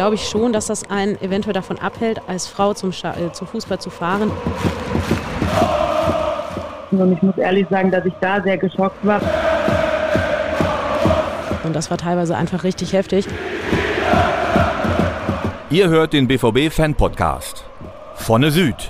glaube ich schon, dass das einen eventuell davon abhält, als Frau zum, Scha äh, zum Fußball zu fahren. Und ich muss ehrlich sagen, dass ich da sehr geschockt war. Und das war teilweise einfach richtig heftig. Ihr hört den BVB Fan Podcast. Vonne Süd.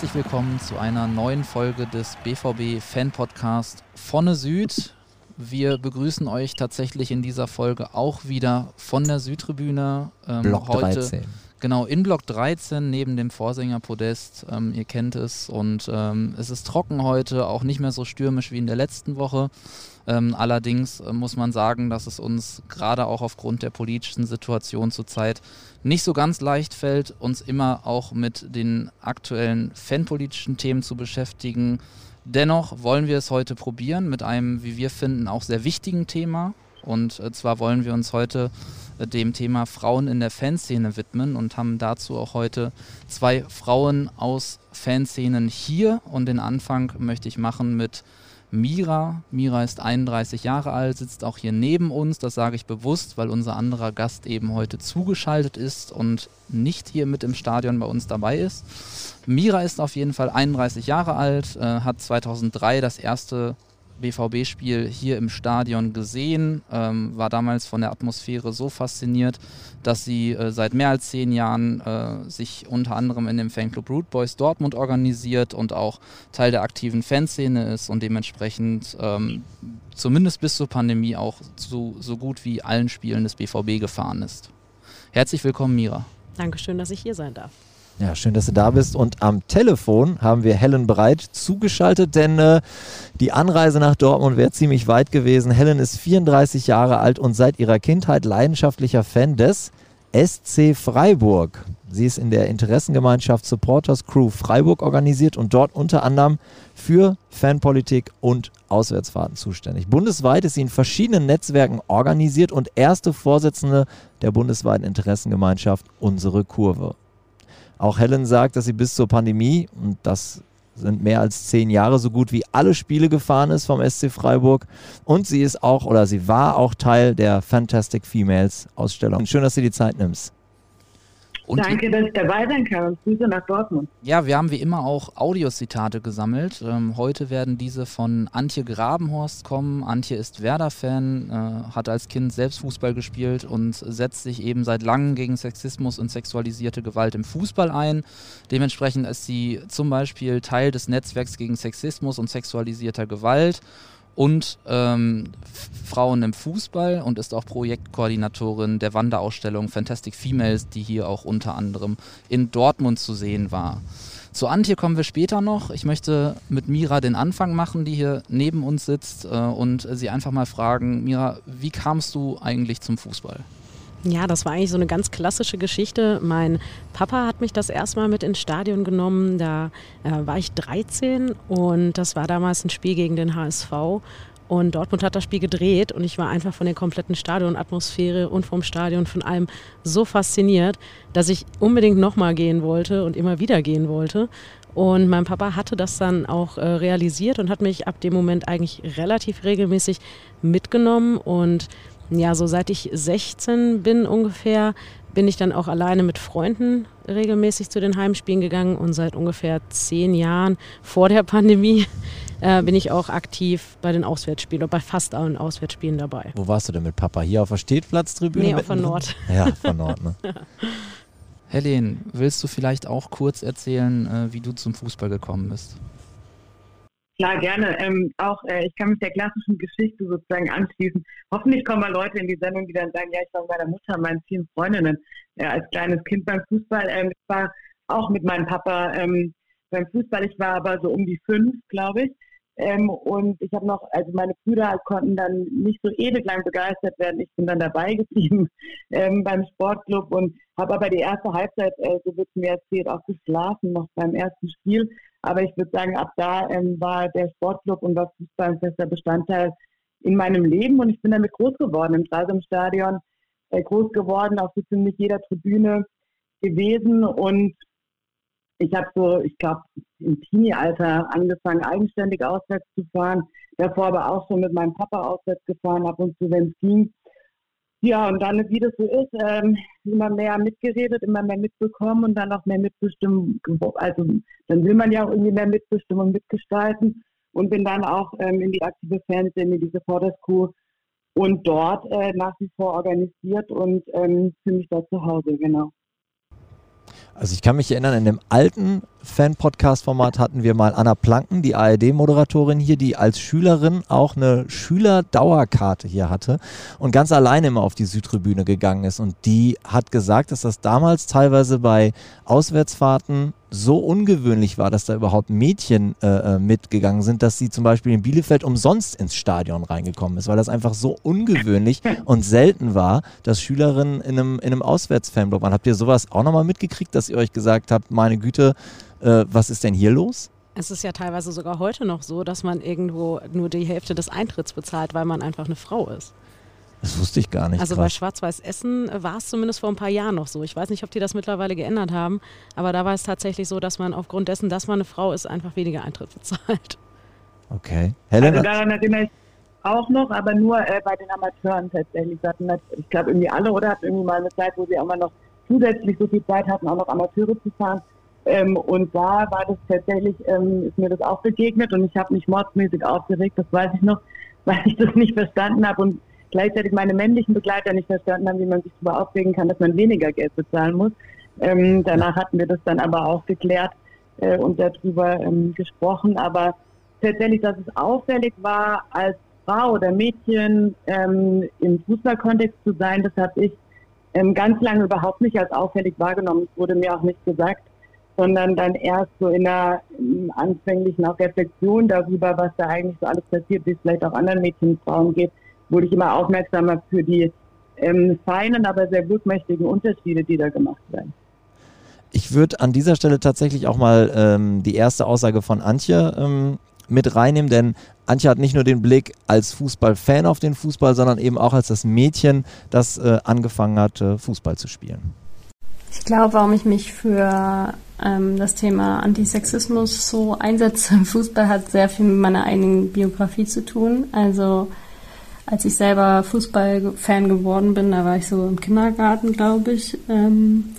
Herzlich willkommen zu einer neuen Folge des BVB Fan Podcast Vonne Süd. Wir begrüßen euch tatsächlich in dieser Folge auch wieder von der Südtribüne. Ähm, Block heute, 13. Genau, in Block 13 neben dem Vorsängerpodest. Ähm, ihr kennt es und ähm, es ist trocken heute, auch nicht mehr so stürmisch wie in der letzten Woche. Ähm, allerdings äh, muss man sagen, dass es uns gerade auch aufgrund der politischen Situation zurzeit nicht so ganz leicht fällt, uns immer auch mit den aktuellen fanpolitischen Themen zu beschäftigen. Dennoch wollen wir es heute probieren mit einem, wie wir finden, auch sehr wichtigen Thema. Und äh, zwar wollen wir uns heute dem Thema Frauen in der Fanszene widmen und haben dazu auch heute zwei Frauen aus Fanszenen hier. Und den Anfang möchte ich machen mit Mira. Mira ist 31 Jahre alt, sitzt auch hier neben uns. Das sage ich bewusst, weil unser anderer Gast eben heute zugeschaltet ist und nicht hier mit im Stadion bei uns dabei ist. Mira ist auf jeden Fall 31 Jahre alt, äh, hat 2003 das erste BVB-Spiel hier im Stadion gesehen, ähm, war damals von der Atmosphäre so fasziniert, dass sie äh, seit mehr als zehn Jahren äh, sich unter anderem in dem Fanclub Root Boys Dortmund organisiert und auch Teil der aktiven Fanszene ist und dementsprechend ähm, zumindest bis zur Pandemie auch zu so gut wie allen Spielen des BVB gefahren ist. Herzlich willkommen, Mira. Dankeschön, dass ich hier sein darf. Ja, schön, dass du da bist. Und am Telefon haben wir Helen Breit zugeschaltet, denn äh, die Anreise nach Dortmund wäre ziemlich weit gewesen. Helen ist 34 Jahre alt und seit ihrer Kindheit leidenschaftlicher Fan des SC Freiburg. Sie ist in der Interessengemeinschaft Supporters Crew Freiburg organisiert und dort unter anderem für Fanpolitik und Auswärtsfahrten zuständig. Bundesweit ist sie in verschiedenen Netzwerken organisiert und erste Vorsitzende der bundesweiten Interessengemeinschaft Unsere Kurve. Auch Helen sagt, dass sie bis zur Pandemie, und das sind mehr als zehn Jahre, so gut wie alle Spiele gefahren ist vom SC Freiburg. Und sie ist auch oder sie war auch Teil der Fantastic Females Ausstellung. Schön, dass du die Zeit nimmst. Und Danke, dass ich dabei sein kann Grüße nach Dortmund. Ja, wir haben wie immer auch Audiozitate gesammelt. Ähm, heute werden diese von Antje Grabenhorst kommen. Antje ist Werder-Fan, äh, hat als Kind selbst Fußball gespielt und setzt sich eben seit langem gegen Sexismus und sexualisierte Gewalt im Fußball ein. Dementsprechend ist sie zum Beispiel Teil des Netzwerks gegen Sexismus und sexualisierter Gewalt und ähm, Frauen im Fußball und ist auch Projektkoordinatorin der Wanderausstellung Fantastic Females, die hier auch unter anderem in Dortmund zu sehen war. Zu Antje kommen wir später noch. Ich möchte mit Mira den Anfang machen, die hier neben uns sitzt äh, und sie einfach mal fragen, Mira, wie kamst du eigentlich zum Fußball? Ja, das war eigentlich so eine ganz klassische Geschichte. Mein Papa hat mich das erstmal mit ins Stadion genommen. Da äh, war ich 13 und das war damals ein Spiel gegen den HSV. Und Dortmund hat das Spiel gedreht und ich war einfach von der kompletten Stadionatmosphäre und vom Stadion von allem so fasziniert, dass ich unbedingt nochmal gehen wollte und immer wieder gehen wollte. Und mein Papa hatte das dann auch äh, realisiert und hat mich ab dem Moment eigentlich relativ regelmäßig mitgenommen und ja, so seit ich 16 bin ungefähr, bin ich dann auch alleine mit Freunden regelmäßig zu den Heimspielen gegangen und seit ungefähr zehn Jahren vor der Pandemie äh, bin ich auch aktiv bei den Auswärtsspielen oder bei fast allen Auswärtsspielen dabei. Wo warst du denn mit Papa? Hier auf der Stehplatztribüne? Nee, auf der Nord. Ja, von Nord, ne? Helen, willst du vielleicht auch kurz erzählen, äh, wie du zum Fußball gekommen bist? Klar, gerne. Ähm, auch äh, ich kann mich der klassischen Geschichte sozusagen anschließen. Hoffentlich kommen mal Leute in die Sendung, die dann sagen, ja, ich war mit meiner Mutter, meinen vielen Freundinnen äh, als kleines Kind beim Fußball. Ähm, ich war auch mit meinem Papa ähm, beim Fußball. Ich war aber so um die fünf, glaube ich. Ähm, und ich habe noch, also meine Brüder konnten dann nicht so ewig lang begeistert werden. Ich bin dann dabei geblieben ähm, beim Sportclub und habe aber die erste Halbzeit, äh, so wird mir erzählt, auch geschlafen, noch beim ersten Spiel. Aber ich würde sagen, ab da ähm, war der Sportclub und war Fußball ein fester Bestandteil in meinem Leben und ich bin damit groß geworden, im Dreisamstadion äh, groß geworden, auf so ziemlich jeder Tribüne gewesen und ich habe so, ich glaube, im Teenie-Alter angefangen, eigenständig auswärts zu fahren. Davor aber auch schon mit meinem Papa auswärts gefahren, ab und zu, wenn es ging. Ja, und dann, wie das so ist, ähm, immer mehr mitgeredet, immer mehr mitbekommen und dann auch mehr mitbestimmen. Also dann will man ja auch irgendwie mehr mitbestimmen und mitgestalten und bin dann auch ähm, in die aktive Fernsehen, in diese Vorderskuh und dort äh, nach wie vor organisiert und ähm, fühle mich da zu Hause, genau. Also ich kann mich erinnern, in dem alten Fan-Podcast-Format hatten wir mal Anna Planken, die ARD-Moderatorin hier, die als Schülerin auch eine Schülerdauerkarte hier hatte und ganz alleine immer auf die Südtribüne gegangen ist. Und die hat gesagt, dass das damals teilweise bei Auswärtsfahrten so ungewöhnlich war, dass da überhaupt Mädchen äh, äh mitgegangen sind, dass sie zum Beispiel in Bielefeld umsonst ins Stadion reingekommen ist, weil das einfach so ungewöhnlich und selten war, dass Schülerinnen in einem, in einem Auswärtsfanblock waren. Habt ihr sowas auch nochmal mitgekriegt, dass ihr euch gesagt habt, meine Güte, äh, was ist denn hier los? Es ist ja teilweise sogar heute noch so, dass man irgendwo nur die Hälfte des Eintritts bezahlt, weil man einfach eine Frau ist. Das wusste ich gar nicht. Also krass. bei Schwarz-Weiß Essen war es zumindest vor ein paar Jahren noch so. Ich weiß nicht, ob die das mittlerweile geändert haben, aber da war es tatsächlich so, dass man aufgrund dessen, dass man eine Frau ist, einfach weniger Eintritt bezahlt. Okay. Helena? Also daran erinnere ich auch noch, aber nur äh, bei den Amateuren tatsächlich. Ich glaube irgendwie alle oder hatten irgendwie mal eine Zeit, wo sie auch mal noch zusätzlich so viel Zeit hatten, auch noch Amateure zu fahren. Ähm, und da war das tatsächlich, ähm, ist mir das auch begegnet und ich habe mich mordsmäßig aufgeregt, das weiß ich noch, weil ich das nicht verstanden habe und gleichzeitig meine männlichen Begleiter nicht verstanden haben, wie man sich darüber aufregen kann, dass man weniger Geld bezahlen muss. Ähm, danach hatten wir das dann aber auch geklärt äh, und darüber ähm, gesprochen. Aber tatsächlich, dass es auffällig war, als Frau oder Mädchen ähm, im Fußballkontext zu sein, das habe ich ähm, ganz lange überhaupt nicht als auffällig wahrgenommen. Es wurde mir auch nicht gesagt sondern dann erst so in einer anfänglichen auch Reflexion darüber, was da eigentlich so alles passiert, wie es vielleicht auch anderen Mädchen und Frauen geht, wurde ich immer aufmerksamer für die ähm, feinen, aber sehr gutmächtigen Unterschiede, die da gemacht werden. Ich würde an dieser Stelle tatsächlich auch mal ähm, die erste Aussage von Antje ähm, mit reinnehmen, denn Antje hat nicht nur den Blick als Fußballfan auf den Fußball, sondern eben auch als das Mädchen, das äh, angefangen hat, äh, Fußball zu spielen. Ich glaube, warum ich mich für ähm, das Thema Antisexismus so einsetze im Fußball, hat sehr viel mit meiner eigenen Biografie zu tun. Also als ich selber Fußballfan geworden bin, da war ich so im Kindergarten, glaube ich. Ähm,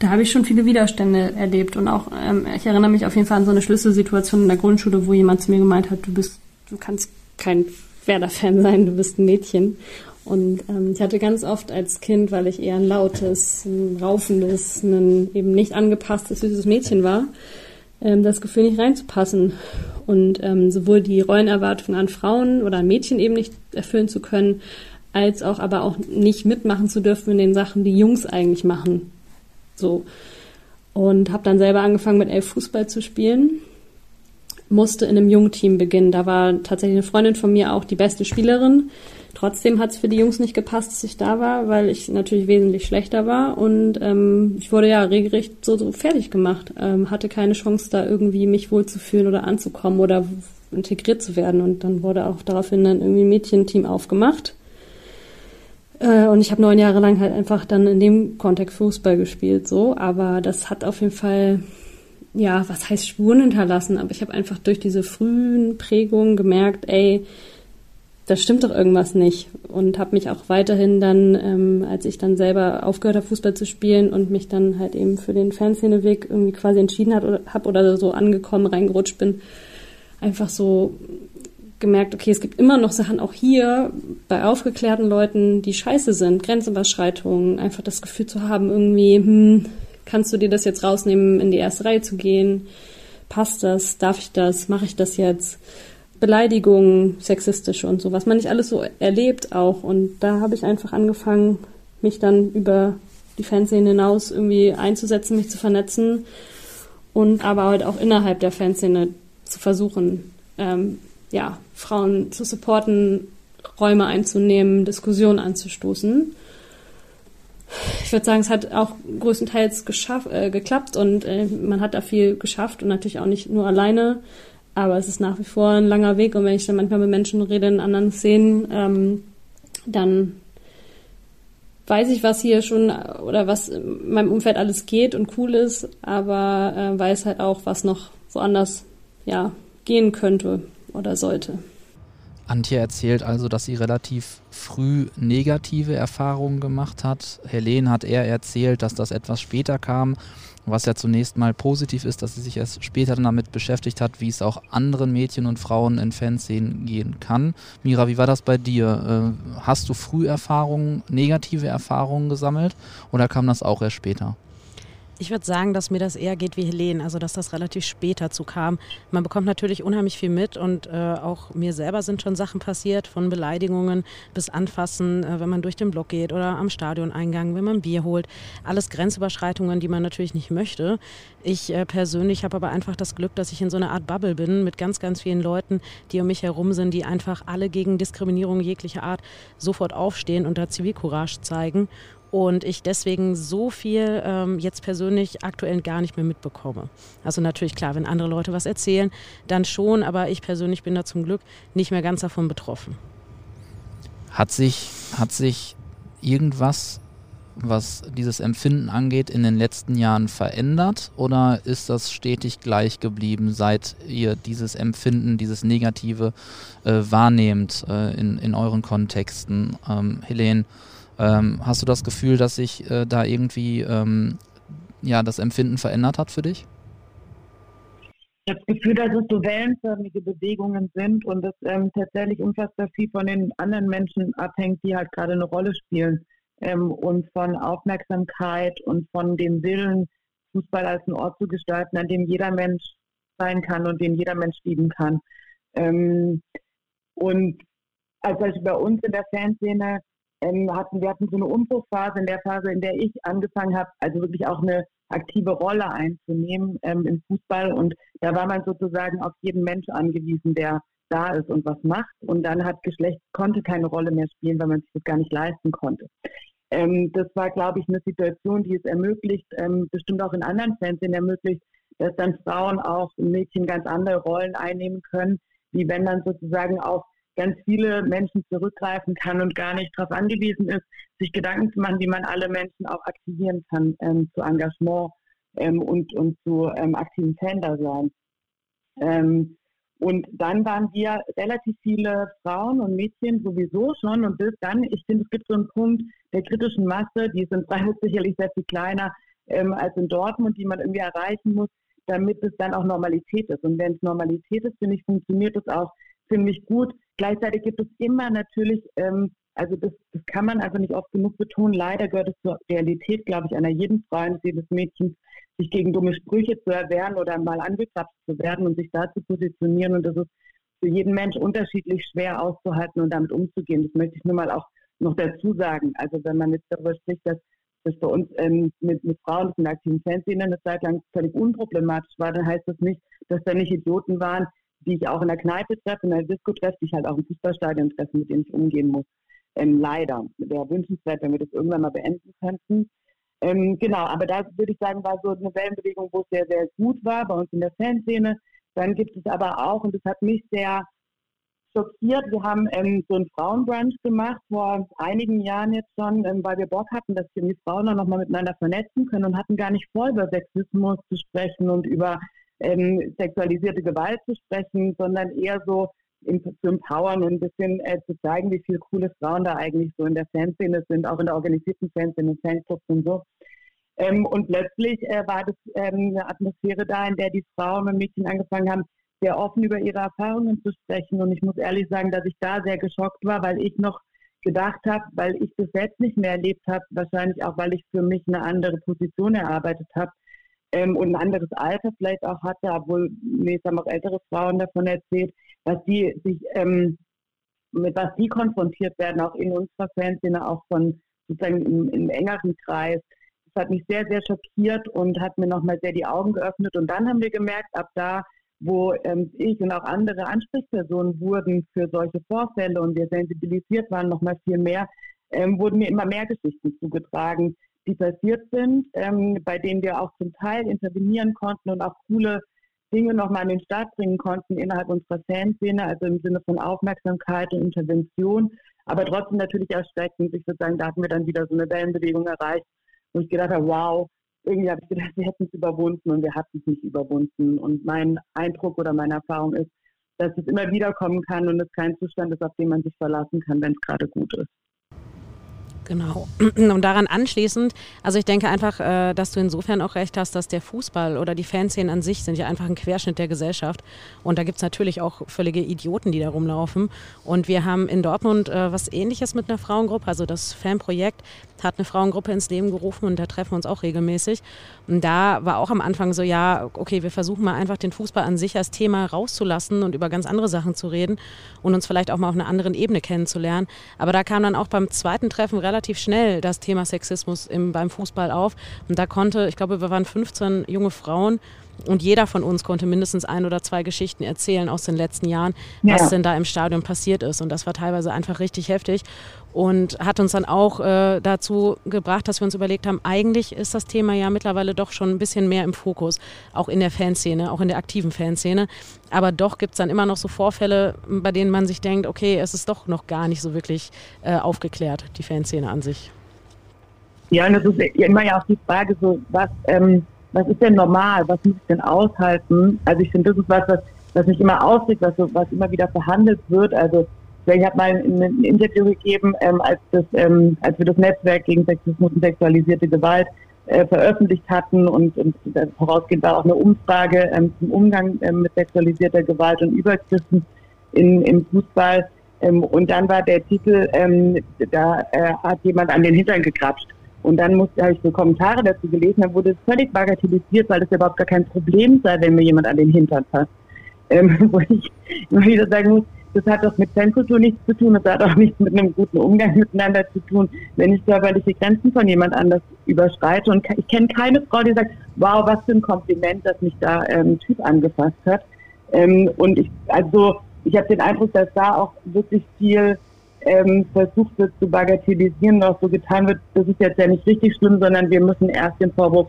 da habe ich schon viele Widerstände erlebt und auch ähm, ich erinnere mich auf jeden Fall an so eine Schlüsselsituation in der Grundschule, wo jemand zu mir gemeint hat, du bist, du kannst kein Werder-Fan sein, du bist ein Mädchen. Und ähm, ich hatte ganz oft als Kind, weil ich eher ein lautes, ein raufendes, ein eben nicht angepasstes, süßes Mädchen war, ähm, das Gefühl, nicht reinzupassen. Und ähm, sowohl die Rollenerwartungen an Frauen oder an Mädchen eben nicht erfüllen zu können, als auch aber auch nicht mitmachen zu dürfen in den Sachen, die Jungs eigentlich machen. So. Und habe dann selber angefangen mit elf Fußball zu spielen musste in einem Jungteam beginnen. Da war tatsächlich eine Freundin von mir auch die beste Spielerin. Trotzdem hat es für die Jungs nicht gepasst, dass ich da war, weil ich natürlich wesentlich schlechter war. Und ähm, ich wurde ja regelrecht so, so fertig gemacht, ähm, hatte keine Chance da irgendwie mich wohlzufühlen oder anzukommen oder integriert zu werden. Und dann wurde auch daraufhin dann irgendwie ein Mädchenteam aufgemacht. Äh, und ich habe neun Jahre lang halt einfach dann in dem Kontext Fußball gespielt so, aber das hat auf jeden Fall ja, was heißt Spuren hinterlassen, aber ich habe einfach durch diese frühen Prägungen gemerkt, ey, da stimmt doch irgendwas nicht. Und habe mich auch weiterhin dann, ähm, als ich dann selber aufgehört habe, Fußball zu spielen und mich dann halt eben für den Fernsehweg irgendwie quasi entschieden hat oder, hab oder so angekommen, reingerutscht bin, einfach so gemerkt, okay, es gibt immer noch Sachen auch hier bei aufgeklärten Leuten, die scheiße sind, Grenzüberschreitungen, einfach das Gefühl zu haben, irgendwie, hm, kannst du dir das jetzt rausnehmen, in die erste Reihe zu gehen? Passt das? Darf ich das? Mache ich das jetzt? Beleidigungen, sexistische und so, was man nicht alles so erlebt auch. Und da habe ich einfach angefangen, mich dann über die Fanszene hinaus irgendwie einzusetzen, mich zu vernetzen und aber halt auch innerhalb der Fanszene zu versuchen, ähm, ja, Frauen zu supporten, Räume einzunehmen, Diskussionen anzustoßen. Ich würde sagen, es hat auch größtenteils äh, geklappt und äh, man hat da viel geschafft und natürlich auch nicht nur alleine. Aber es ist nach wie vor ein langer Weg und wenn ich dann manchmal mit Menschen rede in anderen Szenen, ähm, dann weiß ich, was hier schon oder was in meinem Umfeld alles geht und cool ist, aber äh, weiß halt auch, was noch woanders ja, gehen könnte oder sollte. Antje erzählt also, dass sie relativ früh negative Erfahrungen gemacht hat. Helene hat eher erzählt, dass das etwas später kam, was ja zunächst mal positiv ist, dass sie sich erst später damit beschäftigt hat, wie es auch anderen Mädchen und Frauen in Fanszenen gehen kann. Mira, wie war das bei dir? Äh, hast du früh Erfahrungen, negative Erfahrungen gesammelt oder kam das auch erst später? Ich würde sagen, dass mir das eher geht wie Helene, also dass das relativ spät dazu kam. Man bekommt natürlich unheimlich viel mit und äh, auch mir selber sind schon Sachen passiert, von Beleidigungen bis Anfassen, äh, wenn man durch den Block geht oder am Stadioneingang, wenn man Bier holt. Alles Grenzüberschreitungen, die man natürlich nicht möchte. Ich äh, persönlich habe aber einfach das Glück, dass ich in so einer Art Bubble bin mit ganz, ganz vielen Leuten, die um mich herum sind, die einfach alle gegen Diskriminierung jeglicher Art sofort aufstehen und da Zivilcourage zeigen und ich deswegen so viel ähm, jetzt persönlich aktuell gar nicht mehr mitbekomme. Also natürlich klar, wenn andere Leute was erzählen, dann schon, aber ich persönlich bin da zum Glück nicht mehr ganz davon betroffen. Hat sich, hat sich irgendwas, was dieses Empfinden angeht, in den letzten Jahren verändert oder ist das stetig gleich geblieben, seit ihr dieses Empfinden, dieses Negative äh, wahrnehmt äh, in, in euren Kontexten? Ähm, Helene, ähm, hast du das Gefühl, dass sich äh, da irgendwie ähm, ja, das Empfinden verändert hat für dich? Ich habe das Gefühl, dass es so wellenförmige Bewegungen sind und es ähm, tatsächlich unfassbar viel von den anderen Menschen abhängt, die halt gerade eine Rolle spielen. Ähm, und von Aufmerksamkeit und von dem Willen, Fußball als einen Ort zu gestalten, an dem jeder Mensch sein kann und den jeder Mensch lieben kann. Ähm, und als Beispiel bei uns in der Fanszene ähm, hatten, wir hatten so eine Umbruchphase in der Phase, in der ich angefangen habe, also wirklich auch eine aktive Rolle einzunehmen ähm, im Fußball. Und da war man sozusagen auf jeden Mensch angewiesen, der da ist und was macht. Und dann hat Geschlecht konnte keine Rolle mehr spielen, weil man sich das gar nicht leisten konnte. Ähm, das war, glaube ich, eine Situation, die es ermöglicht, ähm, bestimmt auch in anderen Fernsehen ermöglicht, dass dann Frauen auch Mädchen ganz andere Rollen einnehmen können, wie wenn dann sozusagen auch ganz viele Menschen zurückgreifen kann und gar nicht darauf angewiesen ist, sich Gedanken zu machen, wie man alle Menschen auch aktivieren kann ähm, zu Engagement ähm, und, und zu ähm, aktiven Fan-Dasein. Ähm, und dann waren wir relativ viele Frauen und Mädchen sowieso schon. Und bis dann, ich finde, es gibt so einen Punkt der kritischen Masse, die in Freiburg sicherlich sehr viel kleiner ähm, als in Dortmund, die man irgendwie erreichen muss, damit es dann auch Normalität ist. Und wenn es Normalität ist, finde ich, funktioniert es auch ziemlich gut. Gleichzeitig gibt es immer natürlich, ähm, also das, das kann man also nicht oft genug betonen, leider gehört es zur Realität, glaube ich, einer jeden Frau, eines jedes Mädchens, sich gegen dumme Sprüche zu erwehren oder mal angeklappt zu werden und sich da zu positionieren. Und das ist für jeden Mensch unterschiedlich schwer auszuhalten und damit umzugehen. Das möchte ich nur mal auch noch dazu sagen. Also wenn man jetzt darüber spricht, dass das bei uns ähm, mit, mit Frauen in der aktiven Fanszene eine Zeit lang völlig unproblematisch war, dann heißt das nicht, dass da nicht Idioten waren, die ich auch in der Kneipe treffe, in der Disco treffe, die ich halt auch im Fußballstadion treffe, mit denen ich umgehen muss. Ähm, leider. Wäre wünschenswert, wenn wir das irgendwann mal beenden könnten. Ähm, genau, aber da würde ich sagen, war so eine Wellenbewegung, wo es sehr, sehr gut war bei uns in der Fanszene. Dann gibt es aber auch, und das hat mich sehr schockiert, wir haben ähm, so einen Frauenbrunch gemacht vor einigen Jahren jetzt schon, ähm, weil wir Bock hatten, dass wir die Frauen dann nochmal miteinander vernetzen können und hatten gar nicht vor, über Sexismus zu sprechen und über ähm, sexualisierte Gewalt zu sprechen, sondern eher so zu empowern und ein bisschen äh, zu zeigen, wie viele coole Frauen da eigentlich so in der Fanszene sind, auch in der organisierten Fanszene, Fanclubs und so. Ähm, und plötzlich äh, war das ähm, eine Atmosphäre da, in der die Frauen und Mädchen angefangen haben, sehr offen über ihre Erfahrungen zu sprechen. Und ich muss ehrlich sagen, dass ich da sehr geschockt war, weil ich noch gedacht habe, weil ich das selbst nicht mehr erlebt habe, wahrscheinlich auch, weil ich für mich eine andere Position erarbeitet habe, ähm, und ein anderes Alter vielleicht auch hatte, obwohl mir haben auch ältere Frauen davon erzählt, dass die sich ähm, mit was die konfrontiert werden, auch in unserer Fanszene, auch von sozusagen im, im engeren Kreis. Das hat mich sehr, sehr schockiert und hat mir nochmal sehr die Augen geöffnet. Und dann haben wir gemerkt, ab da, wo ähm, ich und auch andere Ansprechpersonen wurden für solche Vorfälle und wir sensibilisiert waren, nochmal viel mehr, ähm, wurden mir immer mehr Geschichten zugetragen, die passiert sind, ähm, bei denen wir auch zum Teil intervenieren konnten und auch coole Dinge nochmal an den Start bringen konnten innerhalb unserer Fanszene, also im Sinne von Aufmerksamkeit und Intervention, aber trotzdem natürlich erschreckend. Ich würde sagen, da hatten wir dann wieder so eine Wellenbewegung erreicht, wo ich gedacht habe, wow, irgendwie habe ich gedacht, wir hätten es überwunden und wir hatten es nicht überwunden. Und mein Eindruck oder meine Erfahrung ist, dass es immer wieder kommen kann und es kein Zustand ist, auf den man sich verlassen kann, wenn es gerade gut ist. Genau. Und daran anschließend, also ich denke einfach, äh, dass du insofern auch recht hast, dass der Fußball oder die Fanszenen an sich sind ja einfach ein Querschnitt der Gesellschaft. Und da gibt es natürlich auch völlige Idioten, die da rumlaufen. Und wir haben in Dortmund äh, was ähnliches mit einer Frauengruppe, also das Fanprojekt hat eine Frauengruppe ins Leben gerufen und da treffen wir uns auch regelmäßig. Und da war auch am Anfang so, ja, okay, wir versuchen mal einfach den Fußball an sich als Thema rauszulassen und über ganz andere Sachen zu reden und uns vielleicht auch mal auf einer anderen Ebene kennenzulernen. Aber da kam dann auch beim zweiten Treffen relativ schnell das Thema Sexismus im, beim Fußball auf. Und da konnte, ich glaube, wir waren 15 junge Frauen und jeder von uns konnte mindestens ein oder zwei Geschichten erzählen aus den letzten Jahren, ja. was denn da im Stadion passiert ist. Und das war teilweise einfach richtig heftig und hat uns dann auch äh, dazu gebracht, dass wir uns überlegt haben, eigentlich ist das Thema ja mittlerweile doch schon ein bisschen mehr im Fokus, auch in der Fanszene, auch in der aktiven Fanszene. Aber doch gibt es dann immer noch so Vorfälle, bei denen man sich denkt, okay, es ist doch noch gar nicht so wirklich äh, aufgeklärt, die Fanszene an sich. Ja, und das ist immer ja auch die Frage, so was ähm, was ist denn normal, was muss ich denn aushalten? Also ich finde, das ist was, was, was mich immer aufregt, was, was immer wieder verhandelt wird. Also ich habe mal ein, ein, Interview gegeben, ähm, als, das, ähm, als wir das Netzwerk gegen Sexismus und sexualisierte Gewalt äh, veröffentlicht hatten und, und vorausgehend war auch eine Umfrage ähm, zum Umgang ähm, mit sexualisierter Gewalt und Übergriffen in, im Fußball. Ähm, und dann war der Titel, ähm, da äh, hat jemand an den Hintern gekrapscht. Und dann musste, habe ich so Kommentare dazu gelesen, dann wurde es völlig bagatellisiert, weil das überhaupt gar kein Problem sei, wenn mir jemand an den Hintern fasst. Ähm, wo ich immer wieder sagen muss, das hat doch mit Fankultur nichts zu tun, das hat auch nichts mit einem guten Umgang miteinander zu tun, wenn ich körperliche Grenzen von jemand anders überschreite. Und ich kenne keine Frau, die sagt, wow, was für ein Kompliment, dass mich da ähm, ein Typ angefasst hat. Ähm, und ich, also, ich habe den Eindruck, dass da auch wirklich viel ähm, versucht wird zu bagatellisieren, noch so getan wird, das ist jetzt ja nicht richtig schlimm, sondern wir müssen erst den Vorwurf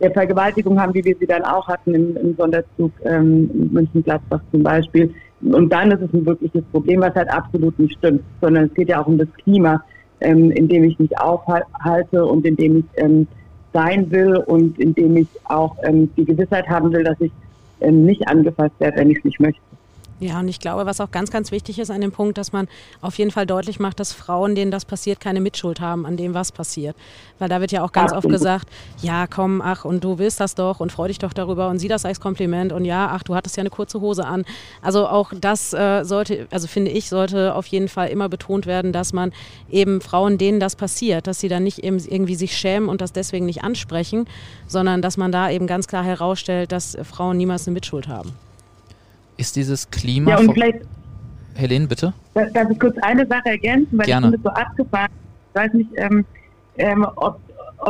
der Vergewaltigung haben, wie wir sie dann auch hatten im, im Sonderzug ähm, München-Gladbach zum Beispiel. Und dann ist es ein wirkliches Problem, was halt absolut nicht stimmt, sondern es geht ja auch um das Klima, ähm, in dem ich mich aufhalte und in dem ich ähm, sein will und in dem ich auch ähm, die Gewissheit haben will, dass ich ähm, nicht angefasst werde, wenn ich es nicht möchte. Ja, und ich glaube, was auch ganz, ganz wichtig ist an dem Punkt, dass man auf jeden Fall deutlich macht, dass Frauen, denen das passiert, keine Mitschuld haben an dem, was passiert. Weil da wird ja auch ganz oft gesagt, ja, komm, ach, und du willst das doch und freu dich doch darüber und sieh das als Kompliment und ja, ach, du hattest ja eine kurze Hose an. Also auch das äh, sollte, also finde ich, sollte auf jeden Fall immer betont werden, dass man eben Frauen, denen das passiert, dass sie dann nicht eben irgendwie sich schämen und das deswegen nicht ansprechen, sondern dass man da eben ganz klar herausstellt, dass Frauen niemals eine Mitschuld haben. Ist dieses Klima. Ja, und vielleicht. Helene, bitte? Darf ich kurz eine Sache ergänzen, weil Gerne. ich finde so abgefahren. Ich weiß nicht, ähm, ähm, ob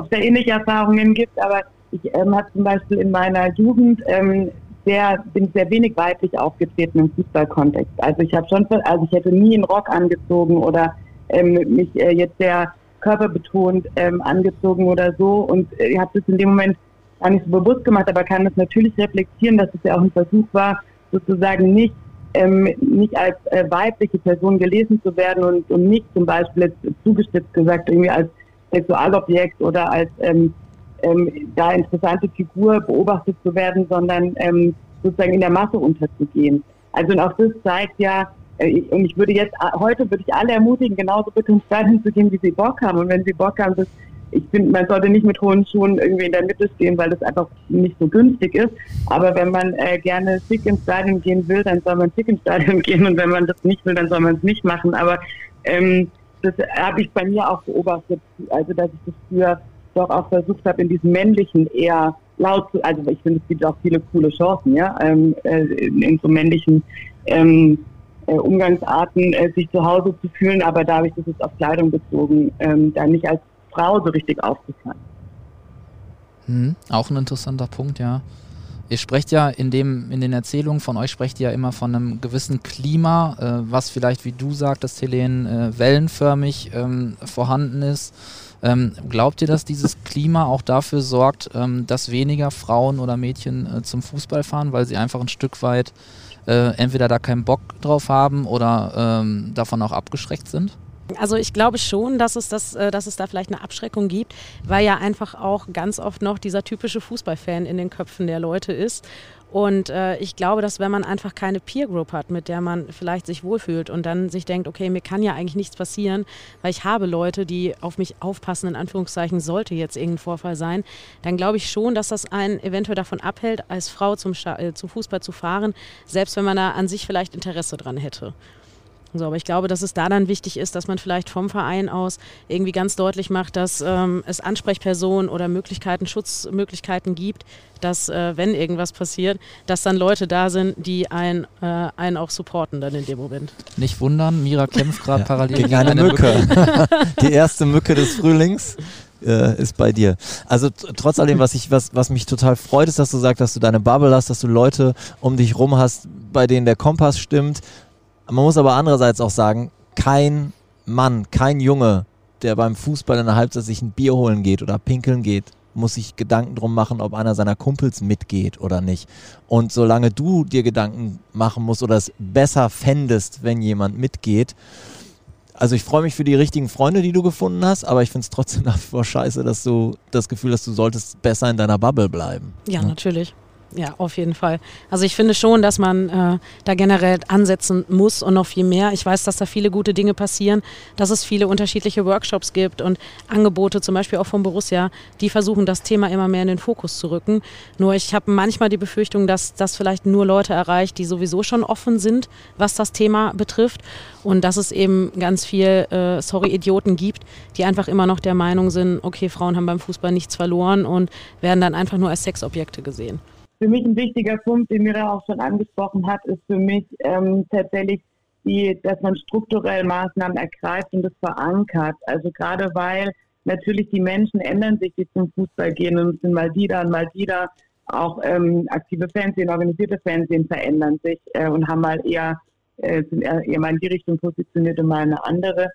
es da ähnliche Erfahrungen gibt, aber ich ähm, habe zum Beispiel in meiner Jugend ähm, sehr, bin sehr wenig weiblich aufgetreten im Fußballkontext. Also ich habe schon, also ich hätte nie einen Rock angezogen oder ähm, mich äh, jetzt sehr körperbetont ähm, angezogen oder so und äh, ich habe das in dem Moment gar nicht so bewusst gemacht, aber kann das natürlich reflektieren, dass es ja auch ein Versuch war, sozusagen nicht ähm, nicht als äh, weibliche Person gelesen zu werden und, und nicht zum Beispiel jetzt zugespitzt gesagt irgendwie als Sexualobjekt oder als ähm, ähm, da interessante Figur beobachtet zu werden, sondern ähm, sozusagen in der Masse unterzugehen. Also und auch das zeigt ja, äh, und ich würde jetzt, heute würde ich alle ermutigen, genauso bitte ins zu gehen, wie sie Bock haben. Und wenn sie Bock haben, das ich finde, man sollte nicht mit hohen Schuhen irgendwie in der Mitte stehen, weil das einfach nicht so günstig ist. Aber wenn man äh, gerne schick ins Stadion gehen will, dann soll man schick ins Stadion gehen. Und wenn man das nicht will, dann soll man es nicht machen. Aber ähm, das habe ich bei mir auch beobachtet. Also, dass ich das früher doch auch versucht habe, in diesem männlichen eher laut zu, also ich finde, es gibt auch viele coole Chancen, ja, ähm, äh, in, in so männlichen ähm, äh, Umgangsarten äh, sich zu Hause zu fühlen, aber da habe ich das jetzt auf Kleidung bezogen, ähm, da nicht als Frau so richtig aufgefallen. Hm, auch ein interessanter Punkt, ja. Ihr sprecht ja in, dem, in den Erzählungen von euch, sprecht ihr ja immer von einem gewissen Klima, äh, was vielleicht, wie du sagtest, Helene, äh, wellenförmig ähm, vorhanden ist. Ähm, glaubt ihr, dass dieses Klima auch dafür sorgt, ähm, dass weniger Frauen oder Mädchen äh, zum Fußball fahren, weil sie einfach ein Stück weit äh, entweder da keinen Bock drauf haben oder ähm, davon auch abgeschreckt sind? Also ich glaube schon, dass es, das, äh, dass es da vielleicht eine Abschreckung gibt, weil ja einfach auch ganz oft noch dieser typische Fußballfan in den Köpfen der Leute ist. Und äh, ich glaube, dass wenn man einfach keine Peer Group hat, mit der man vielleicht sich wohlfühlt und dann sich denkt, okay, mir kann ja eigentlich nichts passieren, weil ich habe Leute, die auf mich aufpassen, in Anführungszeichen, sollte jetzt irgendein Vorfall sein, dann glaube ich schon, dass das einen eventuell davon abhält, als Frau zum, äh, zum Fußball zu fahren, selbst wenn man da an sich vielleicht Interesse dran hätte. So, aber ich glaube, dass es da dann wichtig ist, dass man vielleicht vom Verein aus irgendwie ganz deutlich macht, dass ähm, es Ansprechpersonen oder Möglichkeiten, Schutzmöglichkeiten gibt, dass, äh, wenn irgendwas passiert, dass dann Leute da sind, die einen, äh, einen auch supporten dann in dem Moment. Nicht wundern, Mira kämpft gerade ja, parallel gegen eine, eine Mücke. Mücke. Die erste Mücke des Frühlings äh, ist bei dir. Also trotz allem, was ich, was, was mich total freut, ist, dass du sagst, dass du deine Bubble hast, dass du Leute um dich rum hast, bei denen der Kompass stimmt, man muss aber andererseits auch sagen, kein Mann, kein Junge, der beim Fußball in der Halbzeit sich ein Bier holen geht oder pinkeln geht, muss sich Gedanken drum machen, ob einer seiner Kumpels mitgeht oder nicht. Und solange du dir Gedanken machen musst oder es besser fändest, wenn jemand mitgeht, also ich freue mich für die richtigen Freunde, die du gefunden hast, aber ich finde es trotzdem nach wie vor scheiße, dass du das Gefühl hast, du solltest besser in deiner Bubble bleiben. Ja, ja. natürlich. Ja, auf jeden Fall. Also ich finde schon, dass man äh, da generell ansetzen muss und noch viel mehr. Ich weiß, dass da viele gute Dinge passieren, dass es viele unterschiedliche Workshops gibt und Angebote, zum Beispiel auch von Borussia, die versuchen, das Thema immer mehr in den Fokus zu rücken. Nur ich habe manchmal die Befürchtung, dass das vielleicht nur Leute erreicht, die sowieso schon offen sind, was das Thema betrifft. Und dass es eben ganz viel, äh, sorry, Idioten gibt, die einfach immer noch der Meinung sind, okay, Frauen haben beim Fußball nichts verloren und werden dann einfach nur als Sexobjekte gesehen. Für mich ein wichtiger Punkt, den Mira auch schon angesprochen hat, ist für mich ähm, tatsächlich, die, dass man strukturell Maßnahmen ergreift und das verankert. Also gerade weil natürlich die Menschen ändern sich, die zum Fußball gehen und sind mal die da und mal die da. Auch ähm, aktive Fernsehen, organisierte Fernsehen verändern sich äh, und haben mal eher, äh, sind eher, mal in die Richtung positioniert und mal eine andere.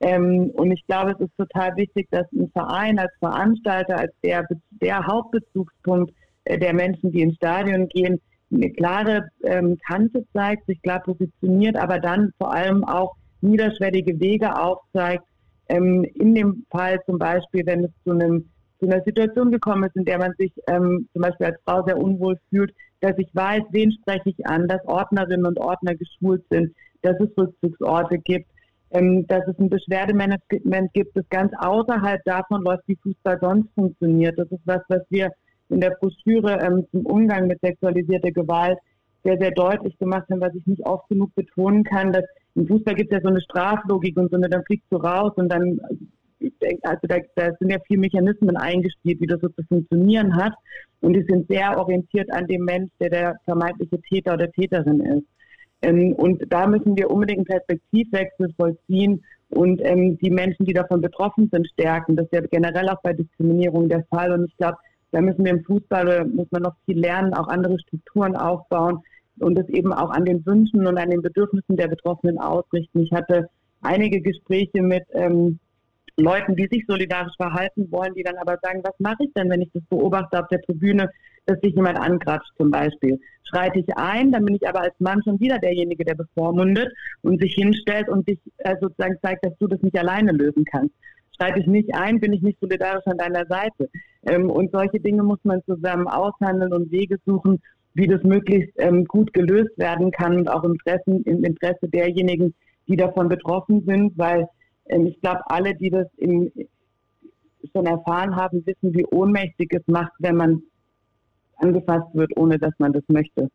Ähm, und ich glaube, es ist total wichtig, dass ein Verein als Veranstalter, als der, der Hauptbezugspunkt der Menschen, die ins Stadion gehen, eine klare ähm, Kante zeigt, sich klar positioniert, aber dann vor allem auch niederschwellige Wege aufzeigt. Ähm, in dem Fall zum Beispiel, wenn es zu, einem, zu einer Situation gekommen ist, in der man sich ähm, zum Beispiel als Frau sehr unwohl fühlt, dass ich weiß, wen spreche ich an, dass Ordnerinnen und Ordner geschult sind, dass es Rückzugsorte gibt, ähm, dass es ein Beschwerdemanagement gibt, das ganz außerhalb davon läuft, wie Fußball sonst funktioniert. Das ist was, was wir in der Broschüre ähm, zum Umgang mit sexualisierter Gewalt sehr, sehr deutlich gemacht haben, was ich nicht oft genug betonen kann, dass im Fußball gibt es ja so eine Straflogik und so eine, dann fliegst du raus und dann, also da, da sind ja viele Mechanismen eingespielt, wie das so zu funktionieren hat. Und die sind sehr orientiert an dem Mensch, der der vermeintliche Täter oder Täterin ist. Ähm, und da müssen wir unbedingt einen Perspektivwechsel vollziehen und ähm, die Menschen, die davon betroffen sind, stärken. Das ist ja generell auch bei Diskriminierung der Fall. Und ich glaube, da müssen wir im Fußball, muss man noch viel lernen, auch andere Strukturen aufbauen und es eben auch an den Wünschen und an den Bedürfnissen der Betroffenen ausrichten. Ich hatte einige Gespräche mit ähm, Leuten, die sich solidarisch verhalten wollen, die dann aber sagen, was mache ich denn, wenn ich das beobachte auf der Tribüne, dass sich jemand angratscht zum Beispiel. Schreite ich ein, dann bin ich aber als Mann schon wieder derjenige, der bevormundet und sich hinstellt und dich äh, sozusagen zeigt, dass du das nicht alleine lösen kannst schreite ich nicht ein, bin ich nicht solidarisch an deiner Seite. Ähm, und solche Dinge muss man zusammen aushandeln und Wege suchen, wie das möglichst ähm, gut gelöst werden kann und auch im Interesse, im Interesse derjenigen, die davon betroffen sind, weil ähm, ich glaube, alle, die das in, schon erfahren haben, wissen, wie ohnmächtig es macht, wenn man angefasst wird, ohne dass man das möchte.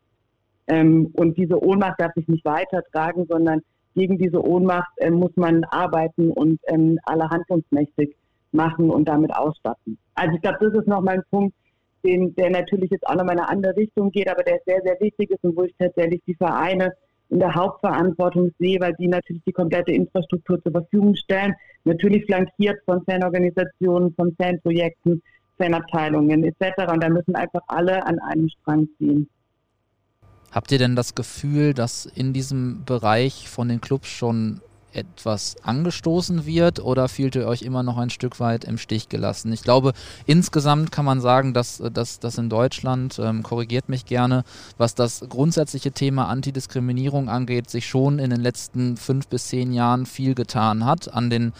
Ähm, und diese Ohnmacht darf sich nicht weitertragen, sondern gegen diese Ohnmacht äh, muss man arbeiten und ähm, alle handlungsmächtig machen und damit ausstatten. Also ich glaube, das ist nochmal ein Punkt, den, der natürlich jetzt auch nochmal in eine andere Richtung geht, aber der sehr, sehr wichtig ist und wo ich tatsächlich die Vereine in der Hauptverantwortung sehe, weil die natürlich die komplette Infrastruktur zur Verfügung stellen, natürlich flankiert von Fanorganisationen, von Fanprojekten, Fanabteilungen etc. Und da müssen einfach alle an einem Strang ziehen. Habt ihr denn das Gefühl, dass in diesem Bereich von den Clubs schon etwas angestoßen wird oder fühlt ihr euch immer noch ein Stück weit im Stich gelassen? Ich glaube, insgesamt kann man sagen, dass, dass, dass in Deutschland, ähm, korrigiert mich gerne, was das grundsätzliche Thema Antidiskriminierung angeht, sich schon in den letzten fünf bis zehn Jahren viel getan hat. An den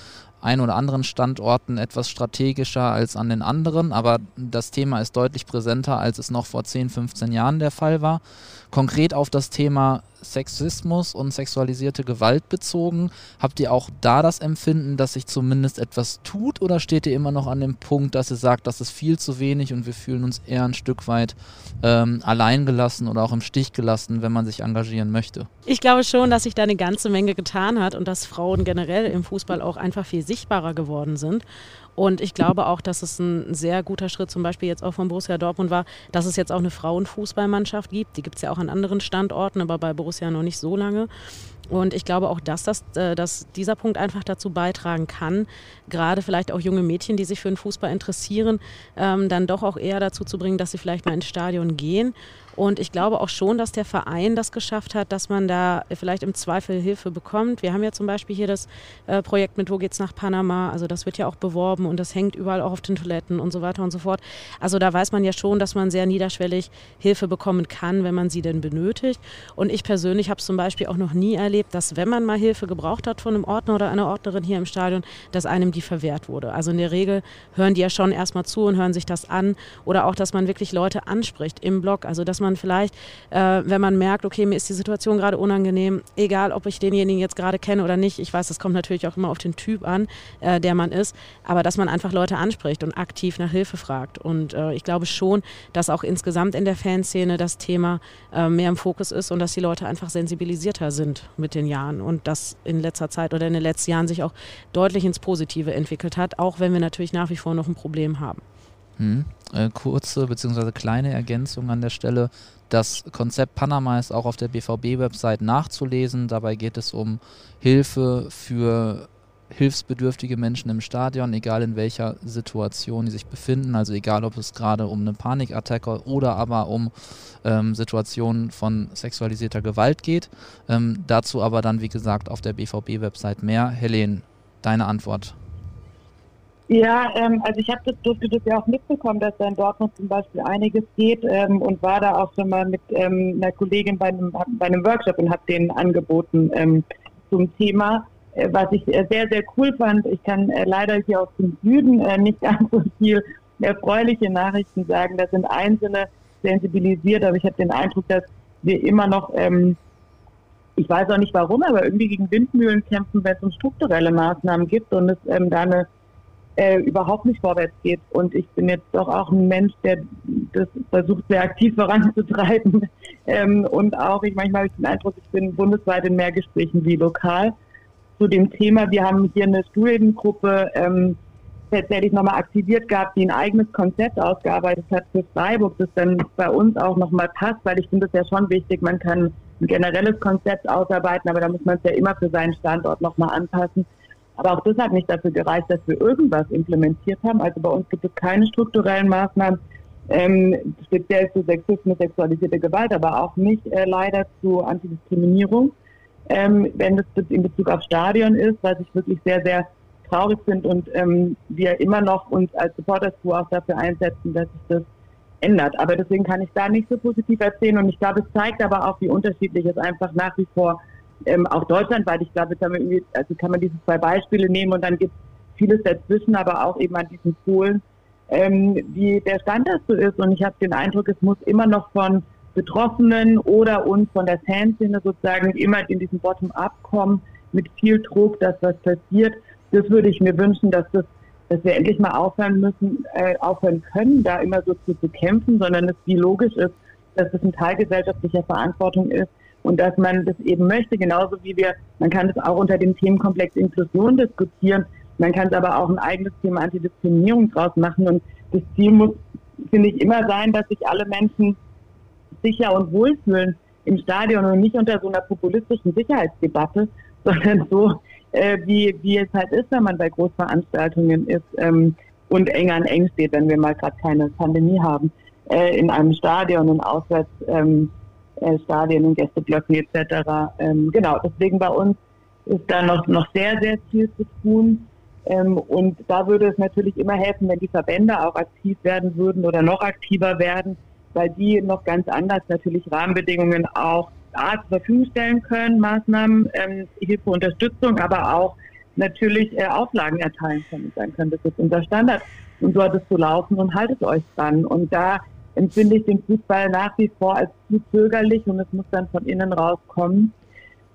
ein oder anderen Standorten etwas strategischer als an den anderen, aber das Thema ist deutlich präsenter, als es noch vor 10, 15 Jahren der Fall war. Konkret auf das Thema Sexismus und sexualisierte Gewalt bezogen, habt ihr auch da das Empfinden, dass sich zumindest etwas tut oder steht ihr immer noch an dem Punkt, dass ihr sagt, das ist viel zu wenig und wir fühlen uns eher ein Stück weit ähm, alleingelassen oder auch im Stich gelassen, wenn man sich engagieren möchte? Ich glaube schon, dass sich da eine ganze Menge getan hat und dass Frauen generell im Fußball auch einfach viel sichtbarer geworden sind. Und ich glaube auch, dass es ein sehr guter Schritt zum Beispiel jetzt auch von Borussia Dortmund war, dass es jetzt auch eine Frauenfußballmannschaft gibt. Die gibt es ja auch an anderen Standorten, aber bei Borussia noch nicht so lange. Und ich glaube auch, dass, das, äh, dass dieser Punkt einfach dazu beitragen kann, gerade vielleicht auch junge Mädchen, die sich für den Fußball interessieren, ähm, dann doch auch eher dazu zu bringen, dass sie vielleicht mal ins Stadion gehen und ich glaube auch schon, dass der Verein das geschafft hat, dass man da vielleicht im Zweifel Hilfe bekommt. Wir haben ja zum Beispiel hier das äh, Projekt mit Wo geht's nach Panama? Also das wird ja auch beworben und das hängt überall auch auf den Toiletten und so weiter und so fort. Also da weiß man ja schon, dass man sehr niederschwellig Hilfe bekommen kann, wenn man sie denn benötigt. Und ich persönlich habe es zum Beispiel auch noch nie erlebt, dass wenn man mal Hilfe gebraucht hat von einem Ordner oder einer Ordnerin hier im Stadion, dass einem die verwehrt wurde. Also in der Regel hören die ja schon erstmal zu und hören sich das an. Oder auch, dass man wirklich Leute anspricht im Blog. Also dass man vielleicht, äh, wenn man merkt, okay, mir ist die Situation gerade unangenehm, egal ob ich denjenigen jetzt gerade kenne oder nicht, ich weiß, das kommt natürlich auch immer auf den Typ an, äh, der man ist, aber dass man einfach Leute anspricht und aktiv nach Hilfe fragt. Und äh, ich glaube schon, dass auch insgesamt in der Fanszene das Thema äh, mehr im Fokus ist und dass die Leute einfach sensibilisierter sind mit den Jahren und das in letzter Zeit oder in den letzten Jahren sich auch deutlich ins Positive entwickelt hat, auch wenn wir natürlich nach wie vor noch ein Problem haben. Hm. Äh, kurze bzw. kleine Ergänzung an der Stelle. Das Konzept Panama ist auch auf der BVB-Website nachzulesen. Dabei geht es um Hilfe für hilfsbedürftige Menschen im Stadion, egal in welcher Situation die sich befinden. Also egal, ob es gerade um eine Panikattacke oder aber um ähm, Situationen von sexualisierter Gewalt geht. Ähm, dazu aber dann, wie gesagt, auf der BVB-Website mehr. Helene, deine Antwort. Ja, ähm, also ich habe das, durfte das ja auch mitbekommen, dass da in Dortmund zum Beispiel einiges geht ähm, und war da auch schon mal mit ähm, einer Kollegin bei einem, bei einem Workshop und habe denen angeboten ähm, zum Thema, was ich äh, sehr, sehr cool fand. Ich kann äh, leider hier aus dem Süden äh, nicht ganz so viel erfreuliche Nachrichten sagen. Da sind Einzelne sensibilisiert, aber ich habe den Eindruck, dass wir immer noch, ähm, ich weiß auch nicht warum, aber irgendwie gegen Windmühlen kämpfen, wenn es um strukturelle Maßnahmen gibt und es ähm, da eine äh, überhaupt nicht vorwärts geht. Und ich bin jetzt doch auch ein Mensch, der das versucht, sehr aktiv voranzutreiben. Ähm, und auch, ich manchmal habe ich den Eindruck, ich bin bundesweit in mehr Gesprächen wie lokal zu dem Thema. Wir haben hier eine Studiengruppe ähm, tatsächlich nochmal aktiviert gehabt, die ein eigenes Konzept ausgearbeitet hat für Freiburg, das dann bei uns auch nochmal passt, weil ich finde es ja schon wichtig, man kann ein generelles Konzept ausarbeiten, aber da muss man es ja immer für seinen Standort nochmal anpassen. Aber auch das hat nicht dafür gereicht, dass wir irgendwas implementiert haben. Also bei uns gibt es keine strukturellen Maßnahmen, ähm, speziell zu Sexismus, sexualisierte Gewalt, aber auch nicht äh, leider zu Antidiskriminierung. Ähm, wenn das in Bezug auf Stadion ist, was ich wirklich sehr, sehr traurig finde und ähm, wir immer noch uns als Supporters auch dafür einsetzen, dass sich das ändert. Aber deswegen kann ich da nicht so positiv erzählen und ich glaube, es zeigt aber auch, wie unterschiedlich es einfach nach wie vor ähm, auch deutschlandweit, ich glaube, kann man, also kann man diese zwei Beispiele nehmen und dann gibt es vieles dazwischen, aber auch eben an diesen Polen, ähm, wie der Stand dazu ist. Und ich habe den Eindruck, es muss immer noch von Betroffenen oder uns von der Fanszene sozusagen immer in diesen Bottom-up kommen, mit viel Druck, dass was passiert. Das würde ich mir wünschen, dass das dass wir endlich mal aufhören müssen, äh, aufhören können, da immer so zu, zu kämpfen, sondern es wie logisch ist, dass es ein Teil gesellschaftlicher Verantwortung ist, und dass man das eben möchte, genauso wie wir, man kann es auch unter dem Themenkomplex Inklusion diskutieren, man kann es aber auch ein eigenes Thema Antidiskriminierung draus machen und das Ziel muss, finde ich, immer sein, dass sich alle Menschen sicher und wohlfühlen im Stadion und nicht unter so einer populistischen Sicherheitsdebatte, sondern so, äh, wie, wie es halt ist, wenn man bei Großveranstaltungen ist ähm, und eng an eng steht, wenn wir mal gerade keine Pandemie haben, äh, in einem Stadion und auswärts ähm, äh, Stadien und Gästeblöcken etc. Ähm, genau, deswegen bei uns ist da noch, noch sehr, sehr viel zu tun. Ähm, und da würde es natürlich immer helfen, wenn die Verbände auch aktiv werden würden oder noch aktiver werden, weil die noch ganz anders natürlich Rahmenbedingungen auch A, zur Verfügung stellen können, Maßnahmen, ähm, Hilfe, Unterstützung, aber auch natürlich äh, Auflagen erteilen können und sagen können, das ist unser Standard und hat es zu laufen und haltet euch dran. Und da empfinde ich den Fußball nach wie vor als zu zögerlich und es muss dann von innen rauskommen.